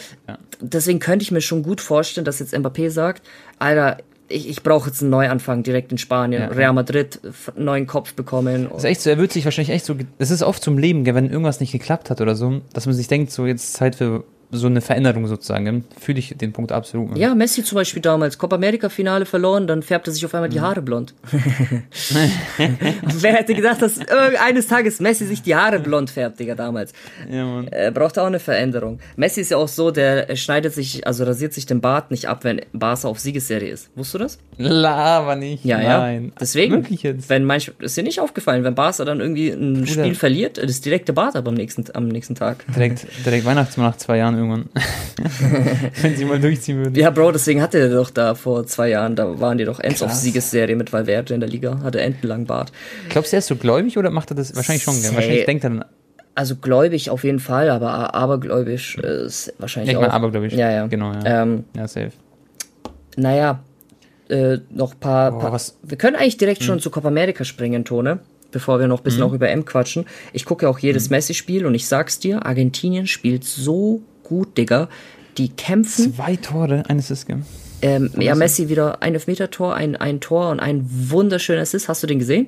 Deswegen könnte ich mir schon gut vorstellen, dass jetzt Mbappé sagt, Alter, ich, ich brauche jetzt einen Neuanfang direkt in Spanien. Ja. Real Madrid, neuen Kopf bekommen. Das ist echt so, er wird sich wahrscheinlich echt so, das ist oft zum Leben, wenn irgendwas nicht geklappt hat oder so, dass man sich denkt, so jetzt Zeit für so eine Veränderung sozusagen. Fühle ich den Punkt absolut. Ja, Messi zum Beispiel damals, Copa America Finale verloren, dann färbt er sich auf einmal Mhm. die Haare blond. Wer hätte gedacht, dass irgend- eines Tages Messi sich die Haare blond färbt, Digga, damals. Ja, Mann. Er braucht auch eine Veränderung. Messi ist ja auch so, der äh, schneidet sich, also rasiert sich den Bart nicht ab, wenn Barca auf Siegesserie ist. Wusstest du das? Lava nicht. Ja, Nein. ja. Deswegen, Wirklich jetzt? wenn manch, ist dir nicht aufgefallen, wenn Barca dann irgendwie ein. Spiel verliert, das direkte Bart ab am nächsten, am nächsten Tag. Direkt, direkt Weihnachtsmann nach zwei Jahren irgendwann. wenn sie mal durchziehen würden. Ja, Bro, deswegen hatte er doch da vor zwei Jahren, da waren die doch Ends auf. Siegesserie mit Valverde in der Liga, hatte entenlang Bart. Glaubst du, er ist so gläubig oder macht er das wahrscheinlich schon? Gell? Wahrscheinlich denkt er dann, Also gläubig auf jeden Fall, aber abergläubisch ist wahrscheinlich ja, ich meine, auch. abergläubisch. Ja, ja. Genau, ja. Ähm, ja, safe. naja, äh, noch paar, Boah, paar Wir können eigentlich direkt schon zu Copa America springen, Tone, bevor wir noch ein bisschen auch über M quatschen. Ich gucke ja auch jedes Messi-Spiel und ich sag's dir, Argentinien spielt so gut, Digga. Die kämpfen. Zwei Tore, eines ist? Ähm, ja, Messi wieder ein Elfmeter-Tor, ein, ein Tor und ein wunderschöner Assist. Hast du den gesehen?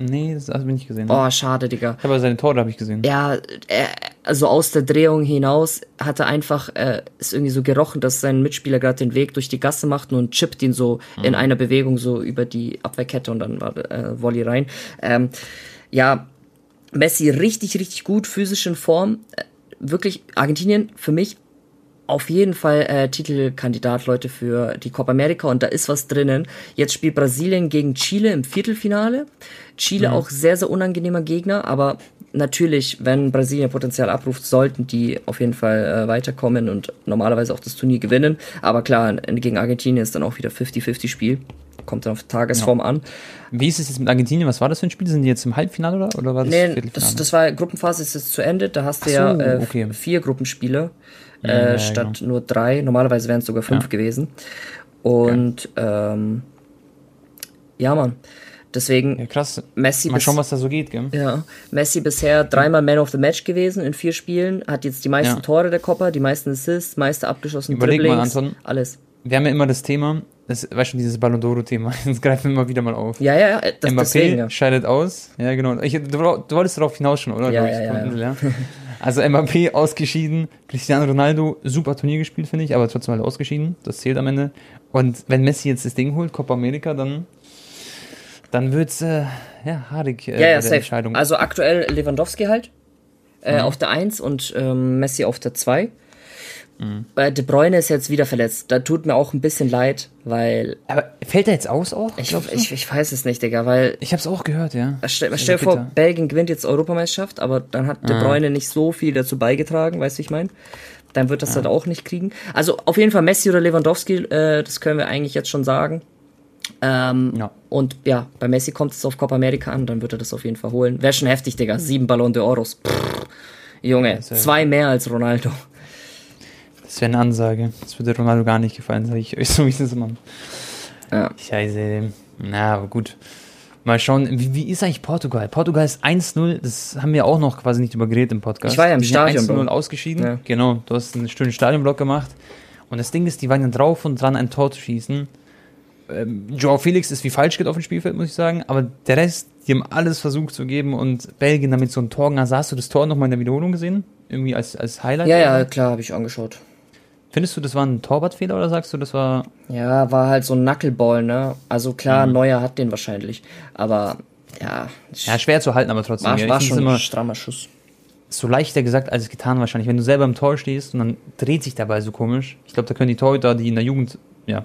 Nee, das habe ich nicht gesehen. Oh, schade, Digga. Aber seine Tore habe ich gesehen. Ja, er, also aus der Drehung hinaus hat er einfach, äh, ist irgendwie so gerochen, dass sein Mitspieler gerade den Weg durch die Gasse macht und chippt ihn so in einer Bewegung so über die Abwehrkette und dann war äh, Volley rein. Ähm, ja, Messi richtig, richtig gut, physisch in Form. Wirklich, Argentinien für mich auf jeden Fall äh, Titelkandidat, Leute, für die Copa America und da ist was drinnen. Jetzt spielt Brasilien gegen Chile im Viertelfinale. Chile mhm. auch sehr, sehr unangenehmer Gegner, aber natürlich, wenn Brasilien Potenzial abruft, sollten die auf jeden Fall äh, weiterkommen und normalerweise auch das Turnier gewinnen. Aber klar, gegen Argentinien ist dann auch wieder 50-50 Spiel. Kommt dann auf Tagesform ja. an. Wie ist es jetzt mit Argentinien? Was war das für ein Spiel? Sind die jetzt im Halbfinale oder, oder war das Nee, das, das war Gruppenphase ist jetzt zu Ende. Da hast du so, ja äh, okay. vier Gruppenspiele ja, äh, ja, statt genau. nur drei. Normalerweise wären es sogar fünf gewesen. Und ähm, ja, Mann. Deswegen ja, krass. Messi mal schauen, was da so geht, gell? Ja, Messi bisher dreimal Man of the Match gewesen in vier Spielen, hat jetzt die meisten ja. Tore der Copa, die meisten Assists, meiste abgeschlossene Überleg Dribblings, mal, Anton, alles. Wir haben ja immer das Thema, das, weißt du, dieses Ballon d'Oro-Thema, das greifen wir immer wieder mal auf. Ja, ja, das, Mbappé deswegen, ja. scheidet aus, ja genau. Ich, du, du, wolltest darauf hinaus schon, oder? Ja, ja, ja, ja. Also Mbappé ausgeschieden, Cristiano Ronaldo, super Turnier gespielt, finde ich, aber trotzdem halt ausgeschieden, das zählt am Ende. Und wenn Messi jetzt das Ding holt, Copa America, dann dann wird's äh, ja haarig äh, ja, ja, safe. Entscheidung. Also aktuell Lewandowski halt äh, mhm. auf der 1 und ähm, Messi auf der 2. Mhm. De Bruyne ist jetzt wieder verletzt. Da tut mir auch ein bisschen leid, weil. Aber fällt er jetzt aus auch? Ich, glaub, ich, ich weiß es nicht, Digga, weil. Ich hab's auch gehört, ja. Stell, also stell dir vor, Belgien gewinnt jetzt Europameisterschaft, aber dann hat De ah. Bruyne nicht so viel dazu beigetragen, weißt du, ich meine? Dann wird das ja. halt auch nicht kriegen. Also auf jeden Fall Messi oder Lewandowski, äh, das können wir eigentlich jetzt schon sagen. Ähm, ja. Und ja, bei Messi kommt es auf Copa America an, dann wird er das auf jeden Fall holen. Wäre schon heftig, Digga. Sieben Ballon de Oros. Pff, Junge, zwei mehr als Ronaldo. Das wäre eine Ansage. Das würde Ronaldo gar nicht gefallen, sage ich euch so, wie es ist, Mann. Ja. Scheiße. Na, aber gut. Mal schauen, wie, wie ist eigentlich Portugal? Portugal ist 1-0, das haben wir auch noch quasi nicht übergeredet im Podcast. Ich war ja im die Stadion. 1-0 ausgeschieden. Ja. Genau, du hast einen schönen Stadionblock gemacht. Und das Ding ist, die waren ja drauf und dran, ein Tor zu schießen ähm, Joao Felix ist wie falsch geht auf dem Spielfeld, muss ich sagen. Aber der Rest, die haben alles versucht zu geben und Belgien damit so ein Tor. Also hast du das Tor nochmal in der Wiederholung gesehen? Irgendwie als, als Highlight? Ja, ja, klar, habe ich angeschaut. Findest du, das war ein Torwartfehler oder sagst du, das war. Ja, war halt so ein Knuckleball, ne? Also klar, mhm. Neuer hat den wahrscheinlich. Aber ja. Ja, schwer zu halten, aber trotzdem. War, ja, war schon ein strammer Schuss. So leichter gesagt als getan wahrscheinlich. Wenn du selber im Tor stehst und dann dreht sich dabei so komisch. Ich glaube, da können die Torhüter, die in der Jugend ja,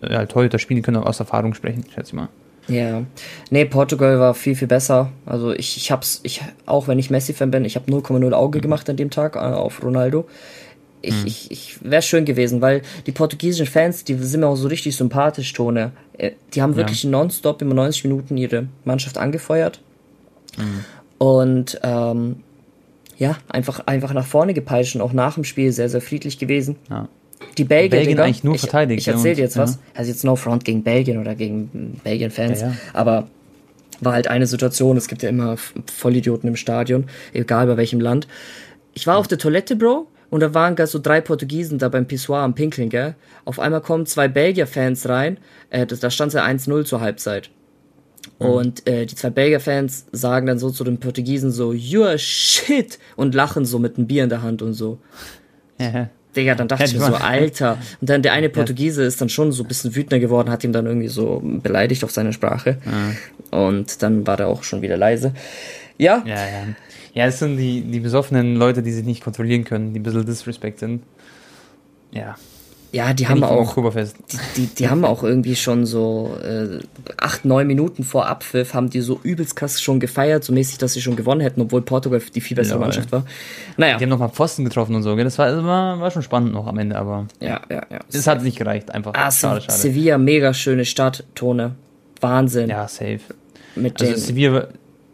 äh, Torhüter spielen können, aus Erfahrung sprechen, schätze ich mal. Ja, nee, Portugal war viel, viel besser. Also ich, ich hab's, ich, auch wenn ich Messi-Fan bin, ich habe 0,0 Auge mhm. gemacht an dem Tag äh, auf Ronaldo. Ich, mhm. ich, ich wäre schön gewesen, weil die portugiesischen Fans, die sind mir auch so richtig sympathisch, Tone. Äh, die haben wirklich ja. nonstop immer 90 Minuten ihre Mannschaft angefeuert. Mhm. Und ähm, ja, einfach, einfach nach vorne gepeitscht und auch nach dem Spiel sehr, sehr friedlich gewesen. Ja die Belgier, Belgien Digga, eigentlich nur verteidigt. Ich, ich erzähle dir jetzt was. Also jetzt no front gegen Belgien oder gegen Belgien-Fans, ja, ja. aber war halt eine Situation. Es gibt ja immer Vollidioten im Stadion, egal bei welchem Land. Ich war auf der Toilette, Bro, und da waren gar so drei Portugiesen da beim Pissoir am Pinkeln, gell? Auf einmal kommen zwei Belgier-Fans rein. Äh, da stand ja 1-0 zur Halbzeit. Mhm. Und äh, die zwei Belgier-Fans sagen dann so zu den Portugiesen so, you're shit! Und lachen so mit einem Bier in der Hand und so. Ja. Digga, dann dachte ich mir so, Alter. Und dann der eine Portugiese ja. ist dann schon so ein bisschen wütender geworden, hat ihm dann irgendwie so beleidigt auf seine Sprache. Ja. Und dann war der auch schon wieder leise. Ja. Ja, ja. Ja, es sind die, die besoffenen Leute, die sich nicht kontrollieren können, die ein bisschen disrespect sind. Ja. Ja, die haben auch. Die, die, die haben auch irgendwie schon so äh, acht, neun Minuten vor Abpfiff haben die so übelst krass schon gefeiert, so mäßig, dass sie schon gewonnen hätten, obwohl Portugal die viel bessere ja, Mannschaft war. Naja. Die haben nochmal Pfosten getroffen und so, gell? Das war, das war, war schon spannend noch am Ende, aber. Ja, ja, ja. Es hat nicht gereicht, einfach. Ah, schade, schade. Sevilla, mega schöne Stadt, Tone. Wahnsinn. Ja, safe. Mit also Sevilla,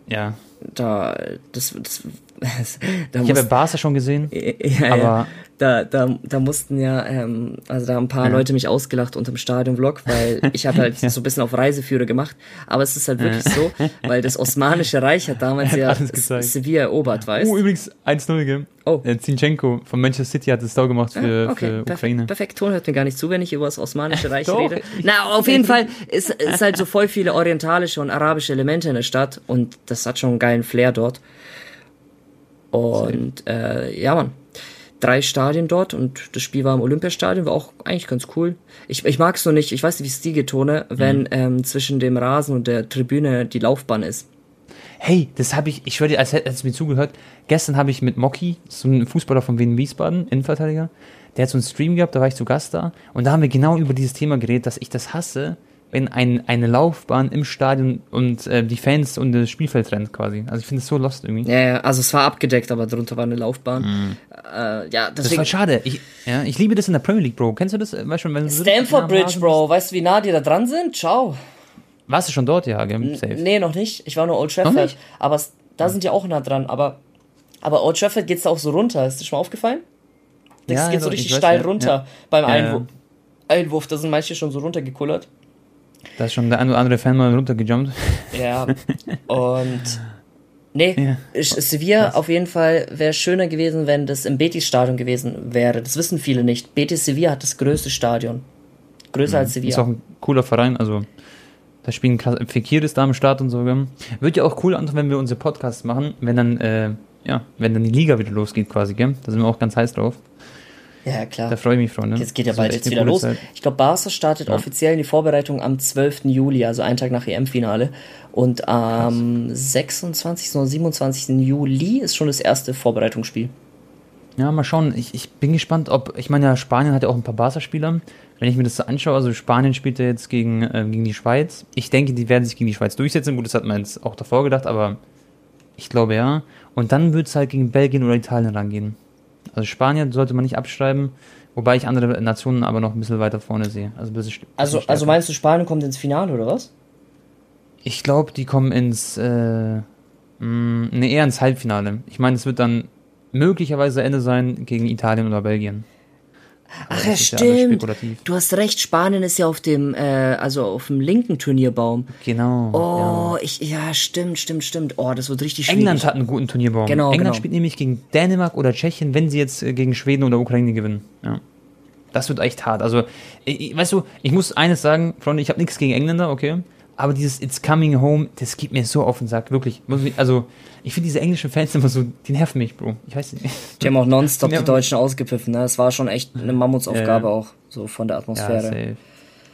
ja. Da, das, das da ich habe Barca schon gesehen, ja, aber ja. Da, da, da mussten ja, ähm, also da haben ein paar ja. Leute mich ausgelacht unter dem Stadionvlog, weil ich habe halt ja. so ein bisschen auf Reiseführer gemacht. Aber es ist halt wirklich so, weil das Osmanische Reich hat damals ja Sevilla erobert, weißt du? Oh, übrigens 1-0, gell? Oh. Äh, Zinchenko von Manchester City hat das da gemacht für, okay. für Ukraine. Perfekt, Ton hört mir gar nicht zu, wenn ich über das Osmanische Reich rede. Na, auf jeden Fall ist, ist halt so voll viele orientalische und arabische Elemente in der Stadt und das hat schon einen geilen Flair dort. Und äh, ja, Mann. Drei Stadien dort und das Spiel war im Olympiastadion, war auch eigentlich ganz cool. Ich, ich mag es nur nicht, ich weiß nicht, wie ich es die getone, wenn mhm. ähm, zwischen dem Rasen und der Tribüne die Laufbahn ist. Hey, das habe ich, ich schwöre dir, als hätte es mir zugehört, gestern habe ich mit Mocky, so ein Fußballer von Wien Wiesbaden, Innenverteidiger, der hat so einen Stream gehabt, da war ich zu Gast da und da haben wir genau über dieses Thema geredet, dass ich das hasse, wenn ein, eine Laufbahn im Stadion und äh, die Fans und das Spielfeld rennt quasi. Also ich finde es so lost irgendwie. Ja, ja, also es war abgedeckt, aber drunter war eine Laufbahn. Mhm. Äh, ja, Das deswegen. war schade. Ich, ja, ich liebe das in der Premier League, Bro. Kennst du das? Weißt du, wenn am Bridge, Bro. Weißt du, wie nah die da dran sind? Ciao. Warst du schon dort, ja, gell? Safe. Nee, noch nicht. Ich war nur Old Noch Trafford. nicht? Aber es, da sind die auch nah dran. Aber, aber Old Trafford geht's da auch so runter. Ist dir schon mal aufgefallen? Das Ja, geht ja, so richtig weiß, steil ja, runter ja. beim. Einwurf. Einwurf, da sind manche schon so runtergekullert. Da ist schon der ein oder andere Fan mal runtergejumpt. Ja. Und nee, Ja. Sevilla auf jeden Fall wäre schöner gewesen, wenn das im Betis-Stadion gewesen wäre. Das wissen viele nicht. Betis Sevilla hat das größte Stadion. Größer als Ist auch Sevilla. ein cooler Verein, also da spielen krass, Fekir ist da am Start und so. Wird ja auch cool, Anton, wenn wir unsere Podcasts machen, wenn dann, äh, ja, wenn dann die Liga wieder losgeht quasi, gell? Da sind wir auch ganz heiß drauf. Ja, klar. Da freue ich mich schon, ne? Jetzt geht ja bald jetzt wieder los. Zeit. Ich glaube, Barca startet Ja. offiziell in die Vorbereitung am 12. Juli, also einen Tag nach EM-Finale. Und am 26. oder 27. Juli ist schon das erste Vorbereitungsspiel. Ja, mal schauen. Ich, ich bin gespannt, ob, ich meine ja, Spanien hat ja auch ein paar Barca-Spieler. Wenn ich mir das so anschaue, also Spanien spielt ja jetzt gegen, äh, gegen die Schweiz. Ich denke, die werden sich gegen die Schweiz durchsetzen. Gut, das hat man jetzt auch davor gedacht, aber ich glaube ja. Und dann wird es halt gegen Belgien oder Italien rangehen. Also Spanien sollte man nicht abschreiben, wobei ich andere Nationen aber noch ein bisschen weiter vorne sehe. Also, bisschen, Also, bisschen also meinst du, Spanien kommt ins Finale oder was? Ich glaube, die kommen ins, äh, mh, nee, eher ins Halbfinale. Ich meine, es wird dann möglicherweise Ende sein gegen Italien oder Belgien. Ach ja, stimmt. Du hast recht, Spanien ist ja auf dem, äh, also auf dem linken Turnierbaum. Genau. Oh, ja. ich, ja, stimmt, stimmt, stimmt. Oh, das wird richtig schwierig. England hat einen guten Turnierbaum. Genau, England genau. spielt nämlich gegen Dänemark oder Tschechien, wenn sie jetzt äh, gegen Schweden oder Ukraine gewinnen. Ja. Das wird echt hart. Also, ich, ich- weißt du, ich muss eines sagen, Freunde, ich habe nichts gegen Engländer, okay? Aber dieses It's Coming Home, das geht mir so auf den Sack, wirklich. Also, ich finde diese englischen Fans immer so, die nerven mich, Bro. Ich weiß nicht. Die haben auch nonstop Ja. die Deutschen ausgepfiffen, ne? Es war schon echt eine Mammutsaufgabe Ja. auch, so von der Ja, Atmosphäre. safe.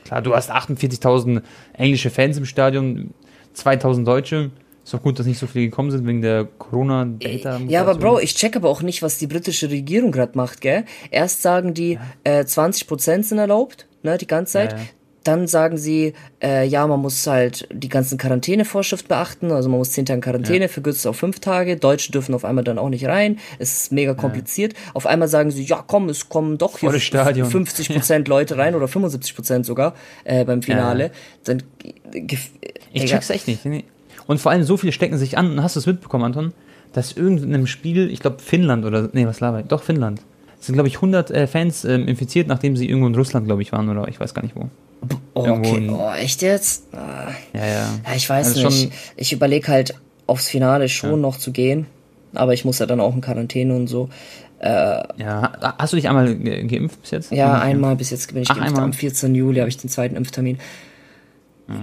Klar, du hast 48.000 englische Fans im Stadion, 2.000 Deutsche. Ist doch gut, dass nicht so viele gekommen sind wegen der Corona-Data. Ja, aber Bro, ich check aber auch nicht, was die britische Regierung gerade macht, gell? Erst sagen die, äh, 20% sind erlaubt, ne, die ganze Zeit. Ja, ja. Dann sagen sie, äh, ja, man muss halt die ganzen Quarantänevorschriften beachten, also man muss 10 Tage Quarantäne, verkürzt auf 5 Tage. Deutsche dürfen auf einmal dann auch nicht rein. Es ist mega kompliziert. Auf einmal sagen sie, ja, komm, es kommen doch hier Volles Stadion. 50% Leute rein oder 75% sogar äh, beim Finale. Dann, äh, Ich check's echt nicht. Nee. Und vor allem so viele stecken sich an. Und hast du es mitbekommen, Anton? Dass irgendeinem Spiel, ich glaube Finnland oder, nee, was laber ich? Doch, Finnland. Es sind, glaube ich, 100 äh, Fans ähm, infiziert, nachdem sie irgendwo in Russland, glaube ich, waren oder ich weiß gar nicht wo. Oh, okay. Oh, echt jetzt? Ah. Ja, ja. Ja, ich weiß Also nicht. schon- Ich überlege halt aufs Finale schon Ja. noch zu gehen, aber ich muss ja dann auch in Quarantäne und so. ja. Ha- Hast du dich einmal ge geimpft bis jetzt? Ja, einmal bis jetzt bin ich Ach, geimpft. einmal. Am 14. Juli habe ich den zweiten Impftermin.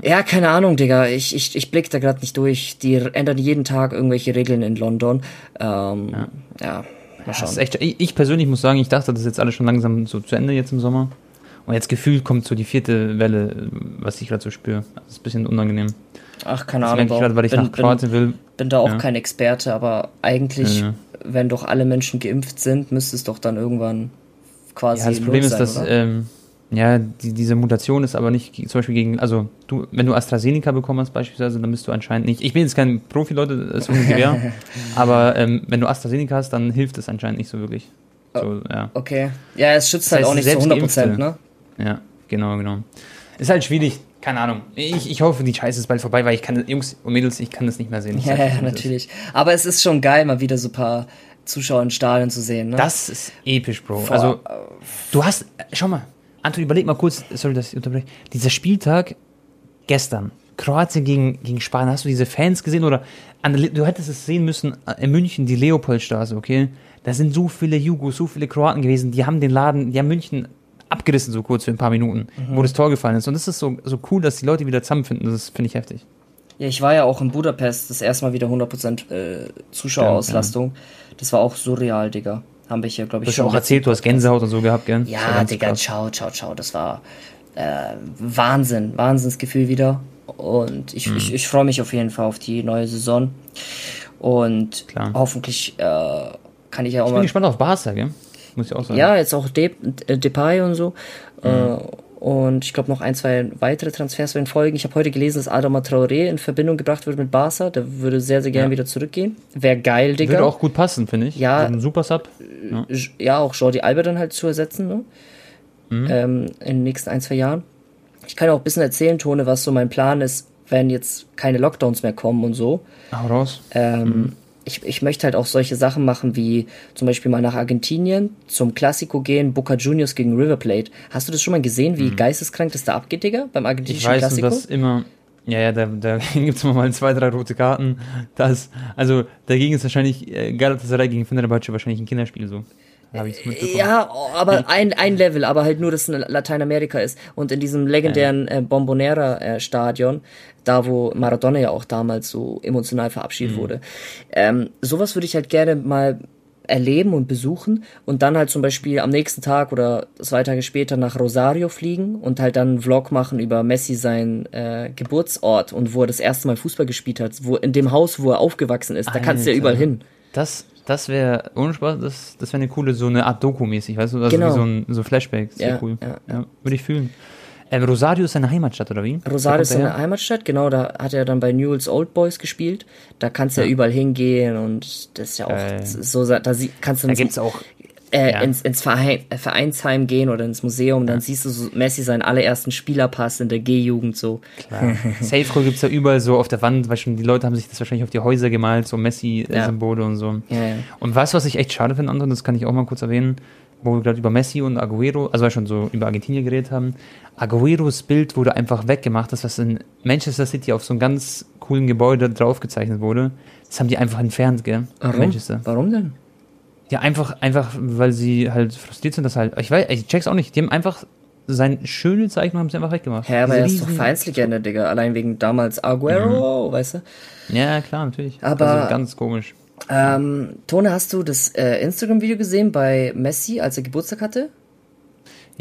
Ja, keine Ahnung, Digga. Ich, ich, ich blick da gerade nicht durch. Die ändern jeden Tag irgendwelche Regeln in London. Ähm, ja. mal Das schauen. echt, ich, ich persönlich muss sagen, ich dachte, das ist jetzt alles schon langsam so zu Ende jetzt im Sommer. Und jetzt gefühlt kommt so die vierte Welle, was ich gerade so spüre. Das ist ein bisschen unangenehm. Ach, keine Ahnung. ich gerade, weil ich bin, nach Kroatien will. bin, bin da auch Ja. kein Experte, aber eigentlich, Ja, wenn doch alle Menschen geimpft sind, müsste es doch dann irgendwann quasi Ja, das Problem los ist, sein, dass ähm, ja, die, diese Mutation ist aber nicht zum Beispiel gegen, also du, wenn du AstraZeneca bekommen hast beispielsweise, dann bist du anscheinend nicht. Ich bin jetzt kein Profi, Leute, das ist ein Gewehr, aber ähm, wenn du AstraZeneca hast, dann hilft es anscheinend nicht so wirklich. So, ja. Okay. Ja, es schützt Das halt auch nicht zu selbst 100 Geimpfte- Prozent, ne? Ja, genau, genau. Ist halt schwierig, keine Ahnung. Ich, ich hoffe, die Scheiße ist bald vorbei, weil ich kann, Jungs und Mädels, ich kann das nicht mehr sehen. Ja, ja, es ist. natürlich. Aber es ist schon geil, mal wieder so ein paar Zuschauer in Stadien zu sehen, ne? Das ist episch, Bro. Vor- Also, du hast, schau mal, Anton, überleg mal kurz, sorry, dass ich unterbreche. Dieser Spieltag gestern, Kroatien gegen, gegen Spanien, hast du diese Fans gesehen oder an du hättest es sehen müssen äh, in München, die Leopoldstraße, okay? Da sind so viele Jugos, so viele Kroaten gewesen, die haben den Laden, die haben München abgerissen so kurz für ein paar Minuten, Mhm. wo das Tor gefallen ist. Und das ist so, so cool, dass die Leute wieder zusammenfinden. Das finde ich heftig. Ja, ich war ja auch in Budapest, das erste Mal wieder 100% äh, Zuschauerauslastung. Das war auch surreal, Digga. Haben wir hier, glaube Du ich, hast ja auch erzählt, du hast Gänsehaut und so gehabt, gell? Ja, Digga, krass. ciao, ciao, ciao. Das war äh, Wahnsinn, Wahnsinnsgefühl wieder. Und ich, mhm. ich, ich freue mich auf jeden Fall auf die neue Saison. Und Klar. hoffentlich äh, kann ich ja auch ich mal. Ich bin gespannt auf Barca, gell? Muss ich auch sagen. Ja, jetzt auch De äh, Depay und so. Mhm. Äh, und ich glaube noch ein, zwei weitere Transfers werden folgen. Ich habe heute gelesen, dass Adama Traoré in Verbindung gebracht wird mit Barca. Der würde sehr, sehr gerne ja. wieder zurückgehen. Wäre geil, Digga. Würde auch gut passen, finde ich. Ja. Ein super Sub. Ja. ja, auch Jordi Alba dann halt zu ersetzen, ne? Mhm. Ähm, in den nächsten ein, zwei Jahren. Ich kann auch ein bisschen erzählen, Tone, was so mein Plan ist, wenn jetzt keine Lockdowns mehr kommen und so. Hau raus. Ähm, mhm ich, ich möchte halt auch solche Sachen machen, wie zum Beispiel mal nach Argentinien zum Classico gehen, Boca Juniors gegen River Plate. Hast du das schon mal gesehen, wie mhm. geisteskrank das da abgeht, Digga, beim argentinischen ich weiß, Classico? Ich weiß, immer, ja, ja, da, da gibt es mal zwei, drei rote Karten. Das, also dagegen ist wahrscheinlich äh, Galatasaray gegen Fenerbahce wahrscheinlich ein Kinderspiel so. Ja, aber ein, ein Level, aber halt nur, dass es in Lateinamerika ist. Und in diesem legendären äh, Bombonera-Stadion, äh, da wo Maradona ja auch damals so emotional verabschiedet mhm. wurde. Ähm, sowas würde ich halt gerne mal erleben und besuchen und dann halt zum Beispiel am nächsten Tag oder zwei Tage später nach Rosario fliegen und halt dann einen Vlog machen über Messi seinen äh, Geburtsort und wo er das erste Mal Fußball gespielt hat, wo in dem Haus, wo er aufgewachsen ist, Alter. da kannst du ja überall hin. Das, das wäre, ohne Spaß, das, das wäre eine coole, so eine Art Doku-mäßig, weißt du? Also genau. wie so ein so Flashback, das ja, cool. Ja, ja. Würde ich fühlen. Ähm, Rosario ist seine Heimatstadt, oder wie? Rosario ist seine Heimatstadt, genau. Da hat er dann bei Newell's Old Boys gespielt. Da kannst du ja, ja überall hingehen und das ist ja auch äh, so, da kannst du da gibt's auch äh, ja. ins, ins Verein, äh, Vereinsheim gehen oder ins Museum, dann ja. siehst du so Messi seinen allerersten Spielerpass in der G-Jugend so. Klar. Safe gibt es ja überall so auf der Wand, weil schon die Leute haben sich das wahrscheinlich auf die Häuser gemalt, so Messi-Symbole ja. und so. Und weißt du, was ich echt schade finde, Anton, das kann ich auch mal kurz erwähnen, wo wir gerade über Messi und Aguero, also schon so über Argentinien geredet haben. Agueros Bild wurde einfach weggemacht, das was in Manchester City auf so einem ganz coolen Gebäude draufgezeichnet wurde. Das haben die einfach entfernt, gell? Warum? Manchester. Warum denn? Ja, einfach, einfach, weil sie halt frustriert sind, dass halt, ich weiß, ich check's auch nicht, die haben einfach sein schöne Zeichen haben sie einfach weggemacht. Ja, aber er ist doch Vereinslegende, Digga, allein wegen damals Aguero, mhm. weißt du? Ja, klar, natürlich. Aber also ganz komisch. Ähm, Tone, hast du das äh, Instagram-Video gesehen bei Messi, als er Geburtstag hatte?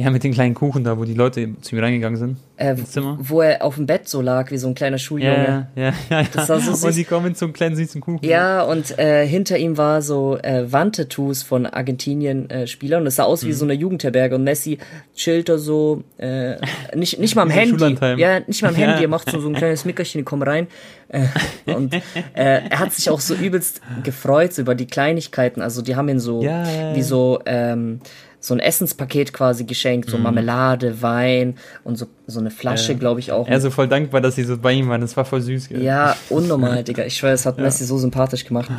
Ja, mit den kleinen Kuchen da, wo die Leute zu mir reingegangen sind. Äh, ins Zimmer. Wo er auf dem Bett so lag, wie so ein kleiner Schuljunge. Ja, ja, ja. Das war so süß. Und die kommen zum kleinen süßen Kuchen. Ja, und äh, hinter ihm war so äh, Wandtattoos von Argentinien-Spielern. Äh, und es sah aus mhm. wie so eine Jugendherberge. Und Messi chillt da so, äh, nicht, nicht mal am Handy. Ja, nicht mal am Handy. Er macht so, so ein kleines Mickerchen, komm rein. Äh, und äh, er hat sich auch so übelst gefreut über die Kleinigkeiten. Also die haben ihn so, ja, ja, wie so, ähm, so ein Essenspaket quasi geschenkt, so mm. Marmelade, Wein und so, so eine Flasche, äh, glaube ich auch. Er ist so voll dankbar, dass sie so bei ihm waren. Das war voll süß. Gell? Ja, unnormal, Digga. Ich schwöre, es hat ja. Messi so sympathisch gemacht.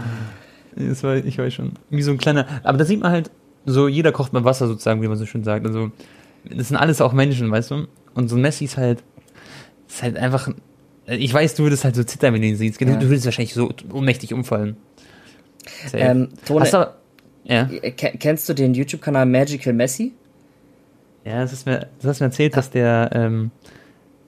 Das war, ich weiß schon. Wie so ein kleiner. Aber da sieht man halt, so jeder kocht mit Wasser sozusagen, wie man so schön sagt. Also, das sind alles auch Menschen, weißt du? Und so ein Messi ist halt, ist halt einfach. Ich weiß, du würdest halt so zittern, wenn du ihn siehst. Ja. Du würdest wahrscheinlich so ohnmächtig umfallen. Ähm, Tone, Hast du, ja. Äh, kennst du den YouTube-Kanal Magical Messi? Ja, das ist mir, das hast mir erzählt, dass der, ähm,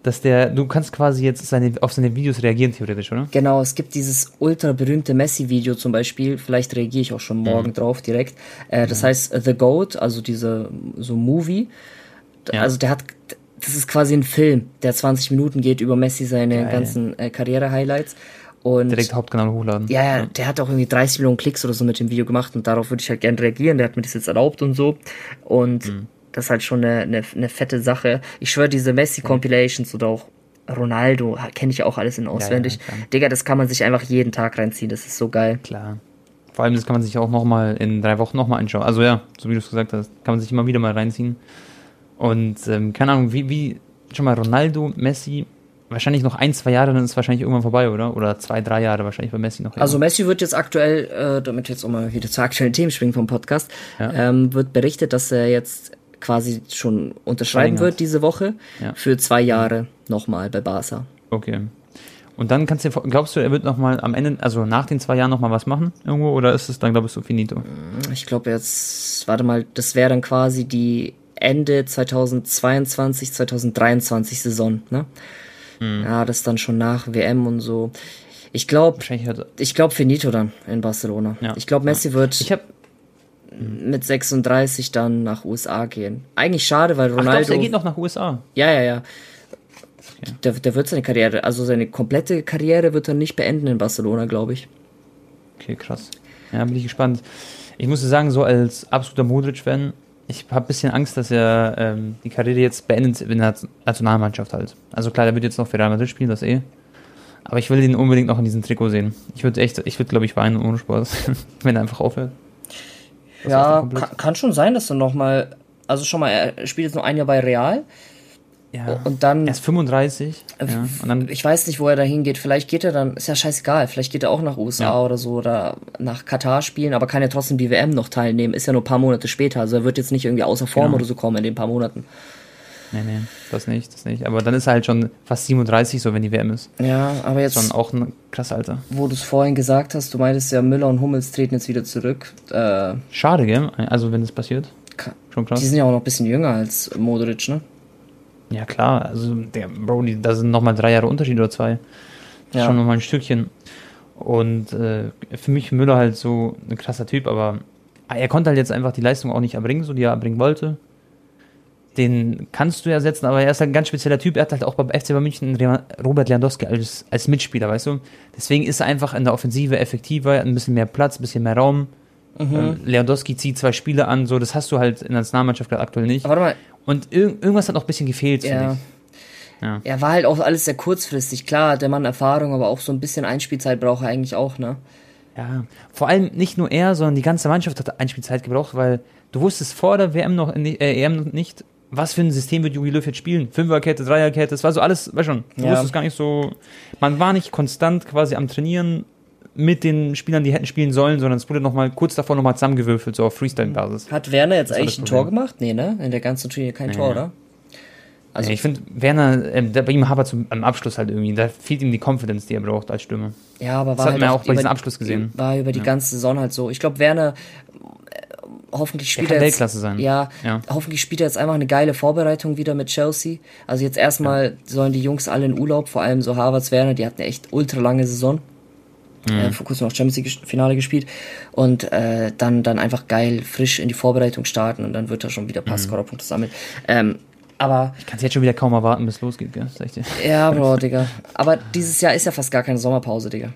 dass der, du kannst quasi jetzt seine, auf seine Videos reagieren, theoretisch, oder? Genau, es gibt dieses ultra berühmte Messi-Video zum Beispiel, vielleicht reagiere ich auch schon morgen mhm. drauf direkt. Äh, das mhm. heißt The Goat, also diese, so Movie. Ja. Also der hat, das ist quasi ein Film, der 20 Minuten geht über Messi seine Geil. ganzen äh, Karriere-Highlights. Und Direkt Hauptkanal hochladen. Ja, ja, der hat auch irgendwie 30 Millionen Klicks oder so mit dem Video gemacht und darauf würde ich halt gerne reagieren. Der hat mir das jetzt erlaubt und so. Und mhm. das ist halt schon eine, eine, eine fette Sache. Ich schwöre, diese Messi-Compilations oder auch Ronaldo, kenne ich auch alles in auswendig. Ja, ja, Digga, das kann man sich einfach jeden Tag reinziehen. Das ist so geil. Klar. Vor allem, das kann man sich auch nochmal in drei Wochen nochmal anschauen. Also ja, so wie du es gesagt hast, kann man sich immer wieder mal reinziehen. Und ähm, keine Ahnung, wie, wie schon mal Ronaldo, Messi, wahrscheinlich noch ein, zwei Jahre, dann ist es wahrscheinlich irgendwann vorbei, oder? Oder zwei, drei Jahre wahrscheinlich bei Messi noch. Also Messi wird jetzt aktuell, äh, damit wir jetzt auch mal wieder zu aktuellen Themen springen vom Podcast, ja. ähm, wird berichtet, dass er jetzt quasi schon unterschreiben wird diese Woche ja. für zwei Jahre nochmal bei Barca. Okay. Und dann kannst du, glaubst du, er wird nochmal am Ende, also nach den zwei Jahren nochmal was machen irgendwo oder ist es dann, glaubst du, finito? Ich glaube jetzt, warte mal, das wäre dann quasi die Ende 2022, 2023 Saison, ne? Mhm. Ja, das dann schon nach WM und so. Ich glaube, ich glaube Finito dann in Barcelona. Ja. Ich glaube, Messi wird ich hab, mit 36 dann nach USA gehen. Eigentlich schade, weil Ronaldo. Ach, glaubst, er geht noch nach USA. Ja, ja, ja. Okay. Der, der wird seine Karriere, also seine komplette Karriere wird er nicht beenden in Barcelona, glaube ich. Okay, krass. Ja, bin ich gespannt. Ich muss sagen, so als absoluter Modric-Fan, ich habe ein bisschen Angst, dass er ähm, die Karriere jetzt beendet in der Nationalmannschaft halt. Also klar, der wird jetzt noch für Real Madrid spielen, das eh. Aber ich will ihn unbedingt noch in diesem Trikot sehen. Ich würde echt, ich würde glaube ich weinen ohne Spaß, wenn er einfach aufhört. Das ja, kann, kann, schon sein, dass er noch mal, also schon mal, er spielt jetzt noch ein Jahr bei Real. Ja. Und dann. Er ist 35. Äh, ja, und dann, ich weiß nicht, wo er da hingeht. Vielleicht geht er dann, ist ja scheißegal. Vielleicht geht er auch nach USA ja. oder so oder nach Katar spielen, aber kann ja trotzdem die WM noch teilnehmen. Ist ja nur ein paar Monate später. Also er wird jetzt nicht irgendwie außer Form genau. oder so kommen in den paar Monaten. Nee, nee, das nicht, das nicht. Aber dann ist er halt schon fast 37, so wenn die WM ist. Ja, aber jetzt. Schon auch ein krass Alter. Wo du es vorhin gesagt hast, du meintest ja, Müller und Hummels treten jetzt wieder zurück. Äh, Schade, gell? Also, wenn das passiert. Schon krass. Die sind ja auch noch ein bisschen jünger als Modric, ne? Ja, klar. Also, der Bro, die, da sind nochmal drei Jahre Unterschied oder zwei. Das ja. ist schon nochmal ein Stückchen. Und äh, für mich Müller halt so ein krasser Typ, aber er konnte halt jetzt einfach die Leistung auch nicht erbringen, so die er erbringen wollte den kannst du ja setzen, aber er ist halt ein ganz spezieller Typ. Er hat halt auch beim FC Bayern München Robert Lewandowski als, als Mitspieler, weißt du? Deswegen ist er einfach in der Offensive effektiver, ein bisschen mehr Platz, ein bisschen mehr Raum. Mhm. Ähm, Lewandowski zieht zwei Spiele an, so, das hast du halt in der Nationalmannschaft gerade aktuell nicht. Aber warte mal. Und ir irgendwas hat noch ein bisschen gefehlt, ja. Ja. Er war halt auch alles sehr kurzfristig. Klar, der Mann Erfahrung, aber auch so ein bisschen Einspielzeit braucht er eigentlich auch, ne? Ja, vor allem nicht nur er, sondern die ganze Mannschaft hat Einspielzeit gebraucht, weil du wusstest vor der WM noch, äh, EM nicht, was für ein System wird Jogi Löw jetzt spielen? Fünferkette, Dreierkette, das war so alles, weißt schon, du ja. wusstest gar nicht so, man war nicht konstant quasi am Trainieren mit den Spielern, die hätten spielen sollen, sondern es wurde nochmal kurz davor nochmal zusammengewürfelt, so auf Freestyle-Basis. Hat Werner jetzt eigentlich ein Tor gemacht? Nee, ne? In der ganzen Turnier kein nee, Tor, oder? Also ich finde, Werner, äh, bei ihm hapert zum, am Abschluss halt irgendwie, da fehlt ihm die Confidence, die er braucht als Stimme. Ja, aber war das halt hat man auch bei diesem Abschluss gesehen. War über die ja. ganze Saison halt so. Ich glaube, Werner hoffentlich spielt er jetzt, Weltklasse sein. Ja, ja, hoffentlich spielt er jetzt einfach eine geile Vorbereitung wieder mit Chelsea. Also jetzt erstmal ja. sollen die Jungs alle in Urlaub, vor allem so Harvards Werner, die hatten eine echt ultra lange Saison. Mhm. Äh, vor kurzem noch Champions League Finale gespielt und äh, dann dann einfach geil frisch in die Vorbereitung starten und dann wird er schon wieder Passscorerpunkte mhm. sammeln. Ähm, aber ich kann es jetzt schon wieder kaum erwarten, bis es losgeht, gell? Sag ich dir. Ja, Bro, Digga. Aber dieses Jahr ist ja fast gar keine Sommerpause, Digga.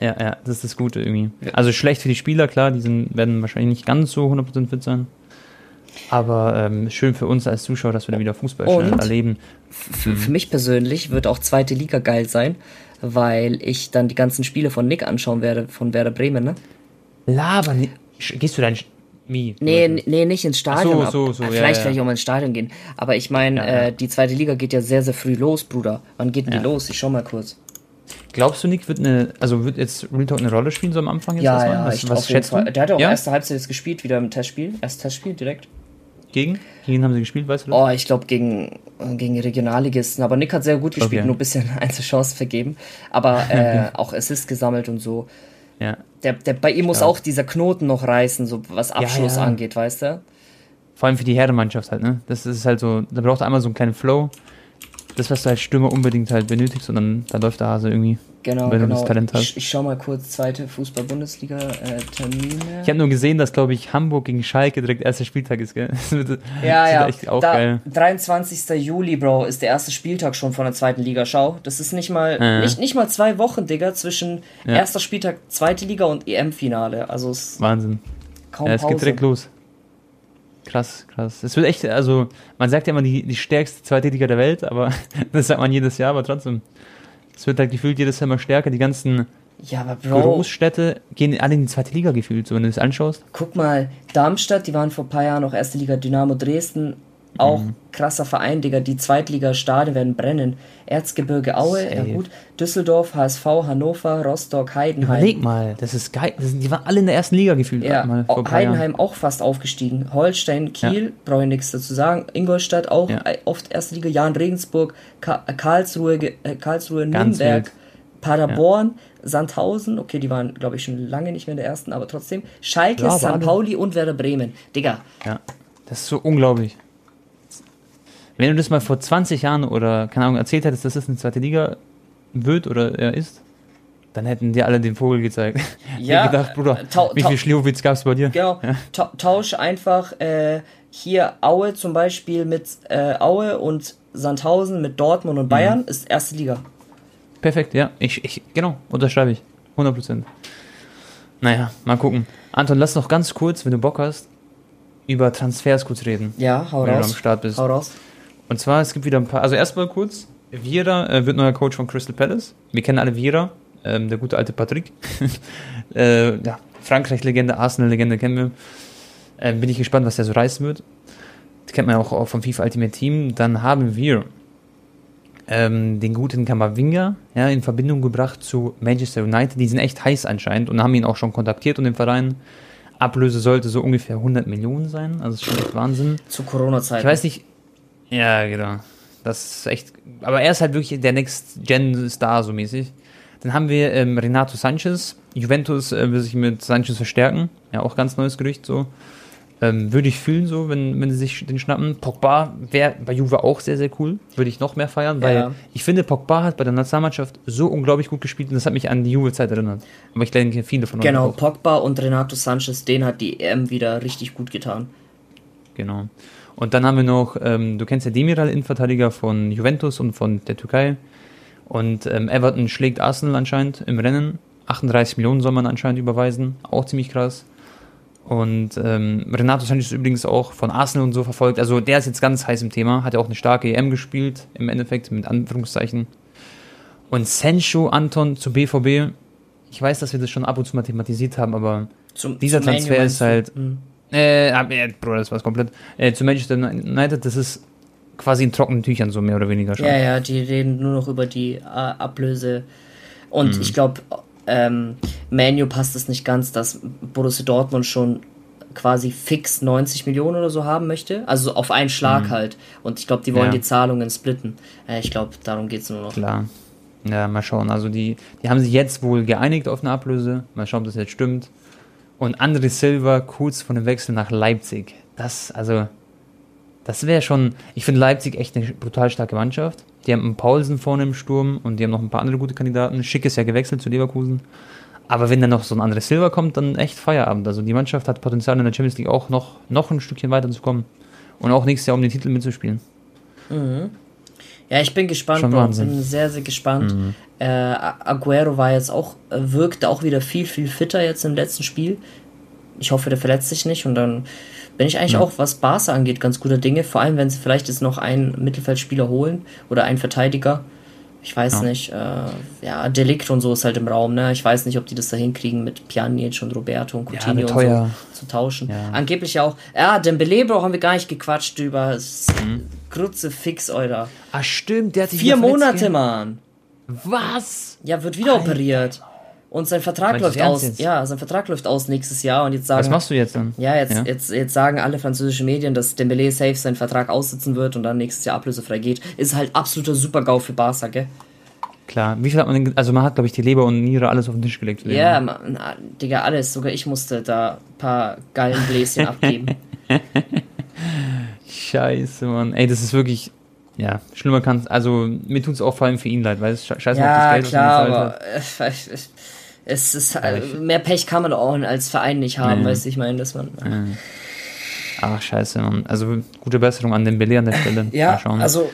Ja, ja, das ist das Gute irgendwie. Also schlecht für die Spieler, klar, die sind, werden wahrscheinlich nicht ganz so 100% fit sein. Aber ähm, schön für uns als Zuschauer, dass wir dann wieder Fußball erleben. Für, für mich persönlich wird auch zweite Liga geil sein, weil ich dann die ganzen Spiele von Nick anschauen werde, von Werder Bremen, ne? Laber, gehst du dann wie? Nee, nee, nicht ins Stadion. So, so, so, Vielleicht ja, ja. werde ich auch mal ins Stadion gehen. Aber ich meine, ja, äh, die zweite Liga geht ja sehr, sehr früh los, Bruder. Wann geht denn die los? Ich schau mal kurz. Glaubst du, Nick wird eine, also wird jetzt Real Talk eine Rolle spielen so am Anfang jetzt? Ja, ja, was, was schätzt du? Der hat ja auch erste Halbzeit jetzt gespielt, wieder im Testspiel. Erstes Testspiel direkt. Gegen? Gegen haben sie gespielt, weißt du das? Oh, ich glaube gegen, gegen Regionalligisten. Aber Nick hat sehr gut gespielt, okay. nur ein bisschen Einzelchance vergeben. Aber äh, auch Assist gesammelt und so. Ja. Der, der, bei ihm muss Stark. auch dieser Knoten noch reißen, so was Abschluss ja, ja. angeht, weißt du? Vor allem für die Herrenmannschaft halt, ne? Das ist halt so, da braucht er einmal so einen kleinen Flow das, was du als Stürmer unbedingt halt benötigst und dann, dann läuft der Hase irgendwie. Genau, wenn genau. du das Talent hast. Ich, ich schau mal kurz zweite Fußball-Bundesliga-Termine. Ich habe nur gesehen, dass, glaube ich, Hamburg gegen Schalke direkt erster Spieltag ist, gell? Das wird, ja, das ja. Echt auch da, geil. 23. Juli, Bro, ist der erste Spieltag schon von der zweiten Liga. Schau, das ist nicht mal, ja. nicht, nicht mal zwei Wochen, Digga, zwischen ja. erster Spieltag zweite Liga und EM-Finale. Also es Wahnsinn. Kaum ja, es Pause. geht direkt los. Krass, krass. Es wird echt, also man sagt ja immer die, die stärkste zweite Liga der Welt, aber das sagt man jedes Jahr, aber trotzdem. Es wird halt gefühlt jedes Jahr immer stärker. Die ganzen ja, aber Bro, Großstädte gehen alle in die zweite Liga gefühlt, so wenn du das anschaust. Guck mal, Darmstadt, die waren vor ein paar Jahren noch erste Liga, Dynamo Dresden, auch mhm. krasser Verein, Digga. Die Zweitligastadien werden brennen. Erzgebirge Aue, Safe. ja gut. Düsseldorf, HSV, Hannover, Rostock, Heidenheim. Überleg mal, das ist geil. Das sind, die waren alle in der ersten Liga gefühlt. Ja, Heidenheim auch fast aufgestiegen. Holstein, Kiel, ja. brauche ich nichts dazu sagen. Ingolstadt auch ja. oft erste Liga. Jan Regensburg, Ka Karlsruhe, äh, Karlsruhe Nürnberg, Paderborn, ja. Sandhausen. Okay, die waren, glaube ich, schon lange nicht mehr in der ersten, aber trotzdem. Schalke, ja, St. Pauli und Werder Bremen. Digga. Ja, das ist so unglaublich. Wenn du das mal vor 20 Jahren oder, keine Ahnung, erzählt hättest, dass das eine zweite Liga wird oder er ist, dann hätten dir alle den Vogel gezeigt. Ja. Ich gedacht, Bruder, wie viel Schliwowitz gab es bei dir? Genau. Ja? Ta tausch einfach äh, hier Aue zum Beispiel mit äh, Aue und Sandhausen mit Dortmund und Bayern mhm. ist erste Liga. Perfekt, ja. Ich, ich, genau, unterschreibe ich. 100 Prozent. Naja, mal gucken. Anton, lass noch ganz kurz, wenn du Bock hast, über Transfers kurz reden. Ja, hau wenn raus. du am Start bist. Hau raus. Und zwar, es gibt wieder ein paar, also erstmal kurz, Vieira äh, wird neuer Coach von Crystal Palace. Wir kennen alle Vieira, ähm, der gute alte Patrick. äh, ja, Frankreich-Legende, Arsenal-Legende kennen wir. Äh, bin ich gespannt, was der so reißen wird. Das kennt man auch, auch vom FIFA Ultimate Team. Dann haben wir ähm, den guten Kamavinga ja, in Verbindung gebracht zu Manchester United. Die sind echt heiß anscheinend und haben ihn auch schon kontaktiert und den Verein. Ablöse sollte so ungefähr 100 Millionen sein. Also das ist schon echt Wahnsinn. Zu Corona-Zeiten. Ich weiß nicht. Ja, genau. Das ist echt. Aber er ist halt wirklich der Next-Gen-Star so mäßig. Dann haben wir ähm, Renato Sanchez. Juventus äh, will sich mit Sanchez verstärken. Ja, auch ganz neues Gerücht so. Ähm, würde ich fühlen, so, wenn, wenn sie sich den schnappen. Pogba wäre bei Juve auch sehr, sehr cool. Würde ich noch mehr feiern, weil ja. ich finde, Pogba hat bei der Nationalmannschaft so unglaublich gut gespielt und das hat mich an die Juve-Zeit erinnert. Aber ich denke, viele von euch. Genau, auch. Pogba und Renato Sanchez, den hat die EM wieder richtig gut getan. Genau. Und dann haben wir noch, ähm, du kennst ja Demiral, Innenverteidiger von Juventus und von der Türkei. Und ähm, Everton schlägt Arsenal anscheinend im Rennen. 38 Millionen soll man anscheinend überweisen. Auch ziemlich krass. Und ähm, Renato Sanchez ist übrigens auch von Arsenal und so verfolgt. Also der ist jetzt ganz heiß im Thema. Hat ja auch eine starke EM gespielt, im Endeffekt, mit Anführungszeichen. Und Sancho Anton zu BVB. Ich weiß, dass wir das schon ab und zu mal thematisiert haben, aber zum, dieser zum Transfer ist halt. Mhm. Äh, äh, Bro, das war's komplett. Äh, zu Manchester United, das ist quasi in trockenen Tüchern, so mehr oder weniger schon. Ja, ja, die reden nur noch über die äh, Ablöse. Und mhm. ich glaube, ähm, Manu passt es nicht ganz, dass Borussia Dortmund schon quasi fix 90 Millionen oder so haben möchte. Also auf einen Schlag mhm. halt. Und ich glaube, die wollen ja. die Zahlungen splitten. Äh, ich glaube, darum geht es nur noch. Klar. Ja, mal schauen. Also die, die haben sich jetzt wohl geeinigt auf eine Ablöse. Mal schauen, ob das jetzt stimmt. Und André Silva kurz vor dem Wechsel nach Leipzig. Das, also, das wäre schon. Ich finde Leipzig echt eine brutal starke Mannschaft. Die haben einen Paulsen vorne im Sturm und die haben noch ein paar andere gute Kandidaten. Schick ist ja gewechselt zu Leverkusen. Aber wenn dann noch so ein anderes Silber kommt, dann echt Feierabend. Also die Mannschaft hat Potenzial in der Champions League auch noch, noch ein Stückchen weiterzukommen. Und auch nächstes Jahr um den Titel mitzuspielen. Mhm. Ja, ich bin gespannt, Schon Wahnsinn. bin sehr, sehr gespannt. Mhm. Äh, Aguero war jetzt auch, wirkte auch wieder viel, viel fitter jetzt im letzten Spiel. Ich hoffe, der verletzt sich nicht und dann bin ich eigentlich ja. auch, was Barca angeht, ganz guter Dinge. Vor allem, wenn sie vielleicht jetzt noch einen Mittelfeldspieler holen oder einen Verteidiger. Ich weiß ja. nicht, äh, ja, Delikt und so ist halt im Raum, ne? Ich weiß nicht, ob die das da hinkriegen mit Pjanic und Roberto und Coutinho ja, und so zu tauschen. Ja. Angeblich auch, ja, Dembele haben wir gar nicht gequatscht über mhm. Fix, Alter. Ah, stimmt, der hat sich Vier Monate, Mann. Was? Ja, wird wieder Alter. operiert. Und sein Vertrag Meinst läuft aus. Jetzt? Ja, sein Vertrag läuft aus nächstes Jahr und jetzt sagen. Was machst du jetzt dann? Ja, jetzt, ja. Jetzt, jetzt sagen alle französischen Medien, dass Dembele safe seinen Vertrag aussitzen wird und dann nächstes Jahr ablösefrei geht. Ist halt absoluter Super-GAU für Barca, gell? Klar. Wie viel hat man denn, also man hat, glaube ich, die Leber und Niere alles auf den Tisch gelegt. Ja, yeah, man, Digga, alles. Sogar ich musste da ein paar geilen Bläschen abgeben. Scheiße, Mann. Ey, das ist wirklich, ja, schlimmer kann also mir tut es auch vor allem für ihn leid, weil es scheiße ja, auf das Geld, klar, aber, hat. Äh, es ist halt, mehr Pech kann man auch als Verein nicht haben, mhm. weißt du, ich meine, dass man. Mhm. Ach, scheiße, Mann. Also gute Besserung an den Belay an der Stelle. ja, also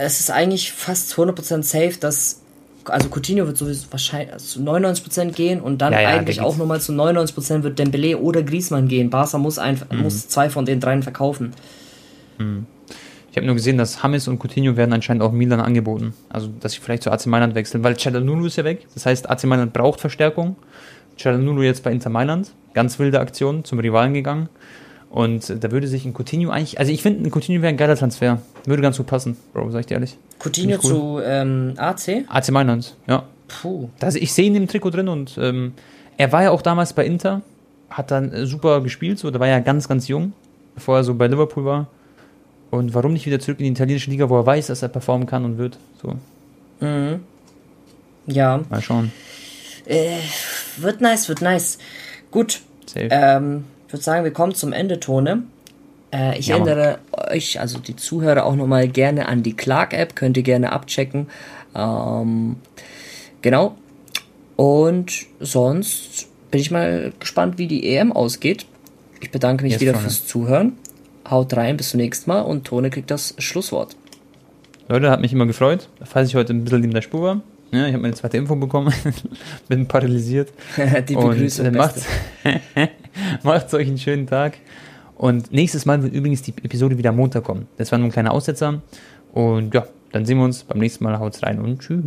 es ist eigentlich fast 100% safe, dass. Also Coutinho wird sowieso wahrscheinlich zu 99% gehen und dann ja, ja, eigentlich auch nochmal zu 99% wird Dembele oder Griezmann gehen. Barca muss, einfach, mhm. muss zwei von den dreien verkaufen. Mhm. Ich habe nur gesehen, dass Hamis und Coutinho werden anscheinend auch Milan angeboten. Also, dass sie vielleicht zu AC Mailand wechseln, weil Cialanulu ist ja weg. Das heißt, AC Mailand braucht Verstärkung. Cialanulu jetzt bei Inter Mailand. Ganz wilde Aktion, zum Rivalen gegangen. Und da würde sich ein Coutinho eigentlich, also ich finde, ein Coutinho wäre ein geiler Transfer. Würde ganz gut passen, Bro, sag ich dir ehrlich. Coutinho cool. zu ähm, AC? AC Mailand, ja. Puh. Also ich sehe ihn im Trikot drin und ähm, er war ja auch damals bei Inter, hat dann super gespielt, so, da war er ja ganz, ganz jung, bevor er so bei Liverpool war. Und warum nicht wieder zurück in die italienische Liga, wo er weiß, dass er performen kann und wird? So. Mhm. Ja. Mal schauen. Äh, wird nice, wird nice. Gut. Safe. Ähm, ich würde sagen, wir kommen zum Ende, Tone. Äh, ich ja, erinnere euch, also die Zuhörer, auch nochmal gerne an die Clark-App. Könnt ihr gerne abchecken. Ähm, genau. Und sonst bin ich mal gespannt, wie die EM ausgeht. Ich bedanke mich Jetzt wieder schon, fürs Zuhören. Haut rein, bis zum nächsten Mal und Tone kriegt das Schlusswort. Leute, hat mich immer gefreut, falls ich heute ein bisschen in der Spur war. Ja, ich habe meine zweite Info bekommen, bin paralysiert. die Und Begrüßung. äh, macht, Beste. macht euch einen schönen Tag. Und nächstes Mal wird übrigens die Episode wieder Montag kommen. Das war nur ein kleiner Aussetzer. Und ja, dann sehen wir uns beim nächsten Mal. Haut's rein und tschüss.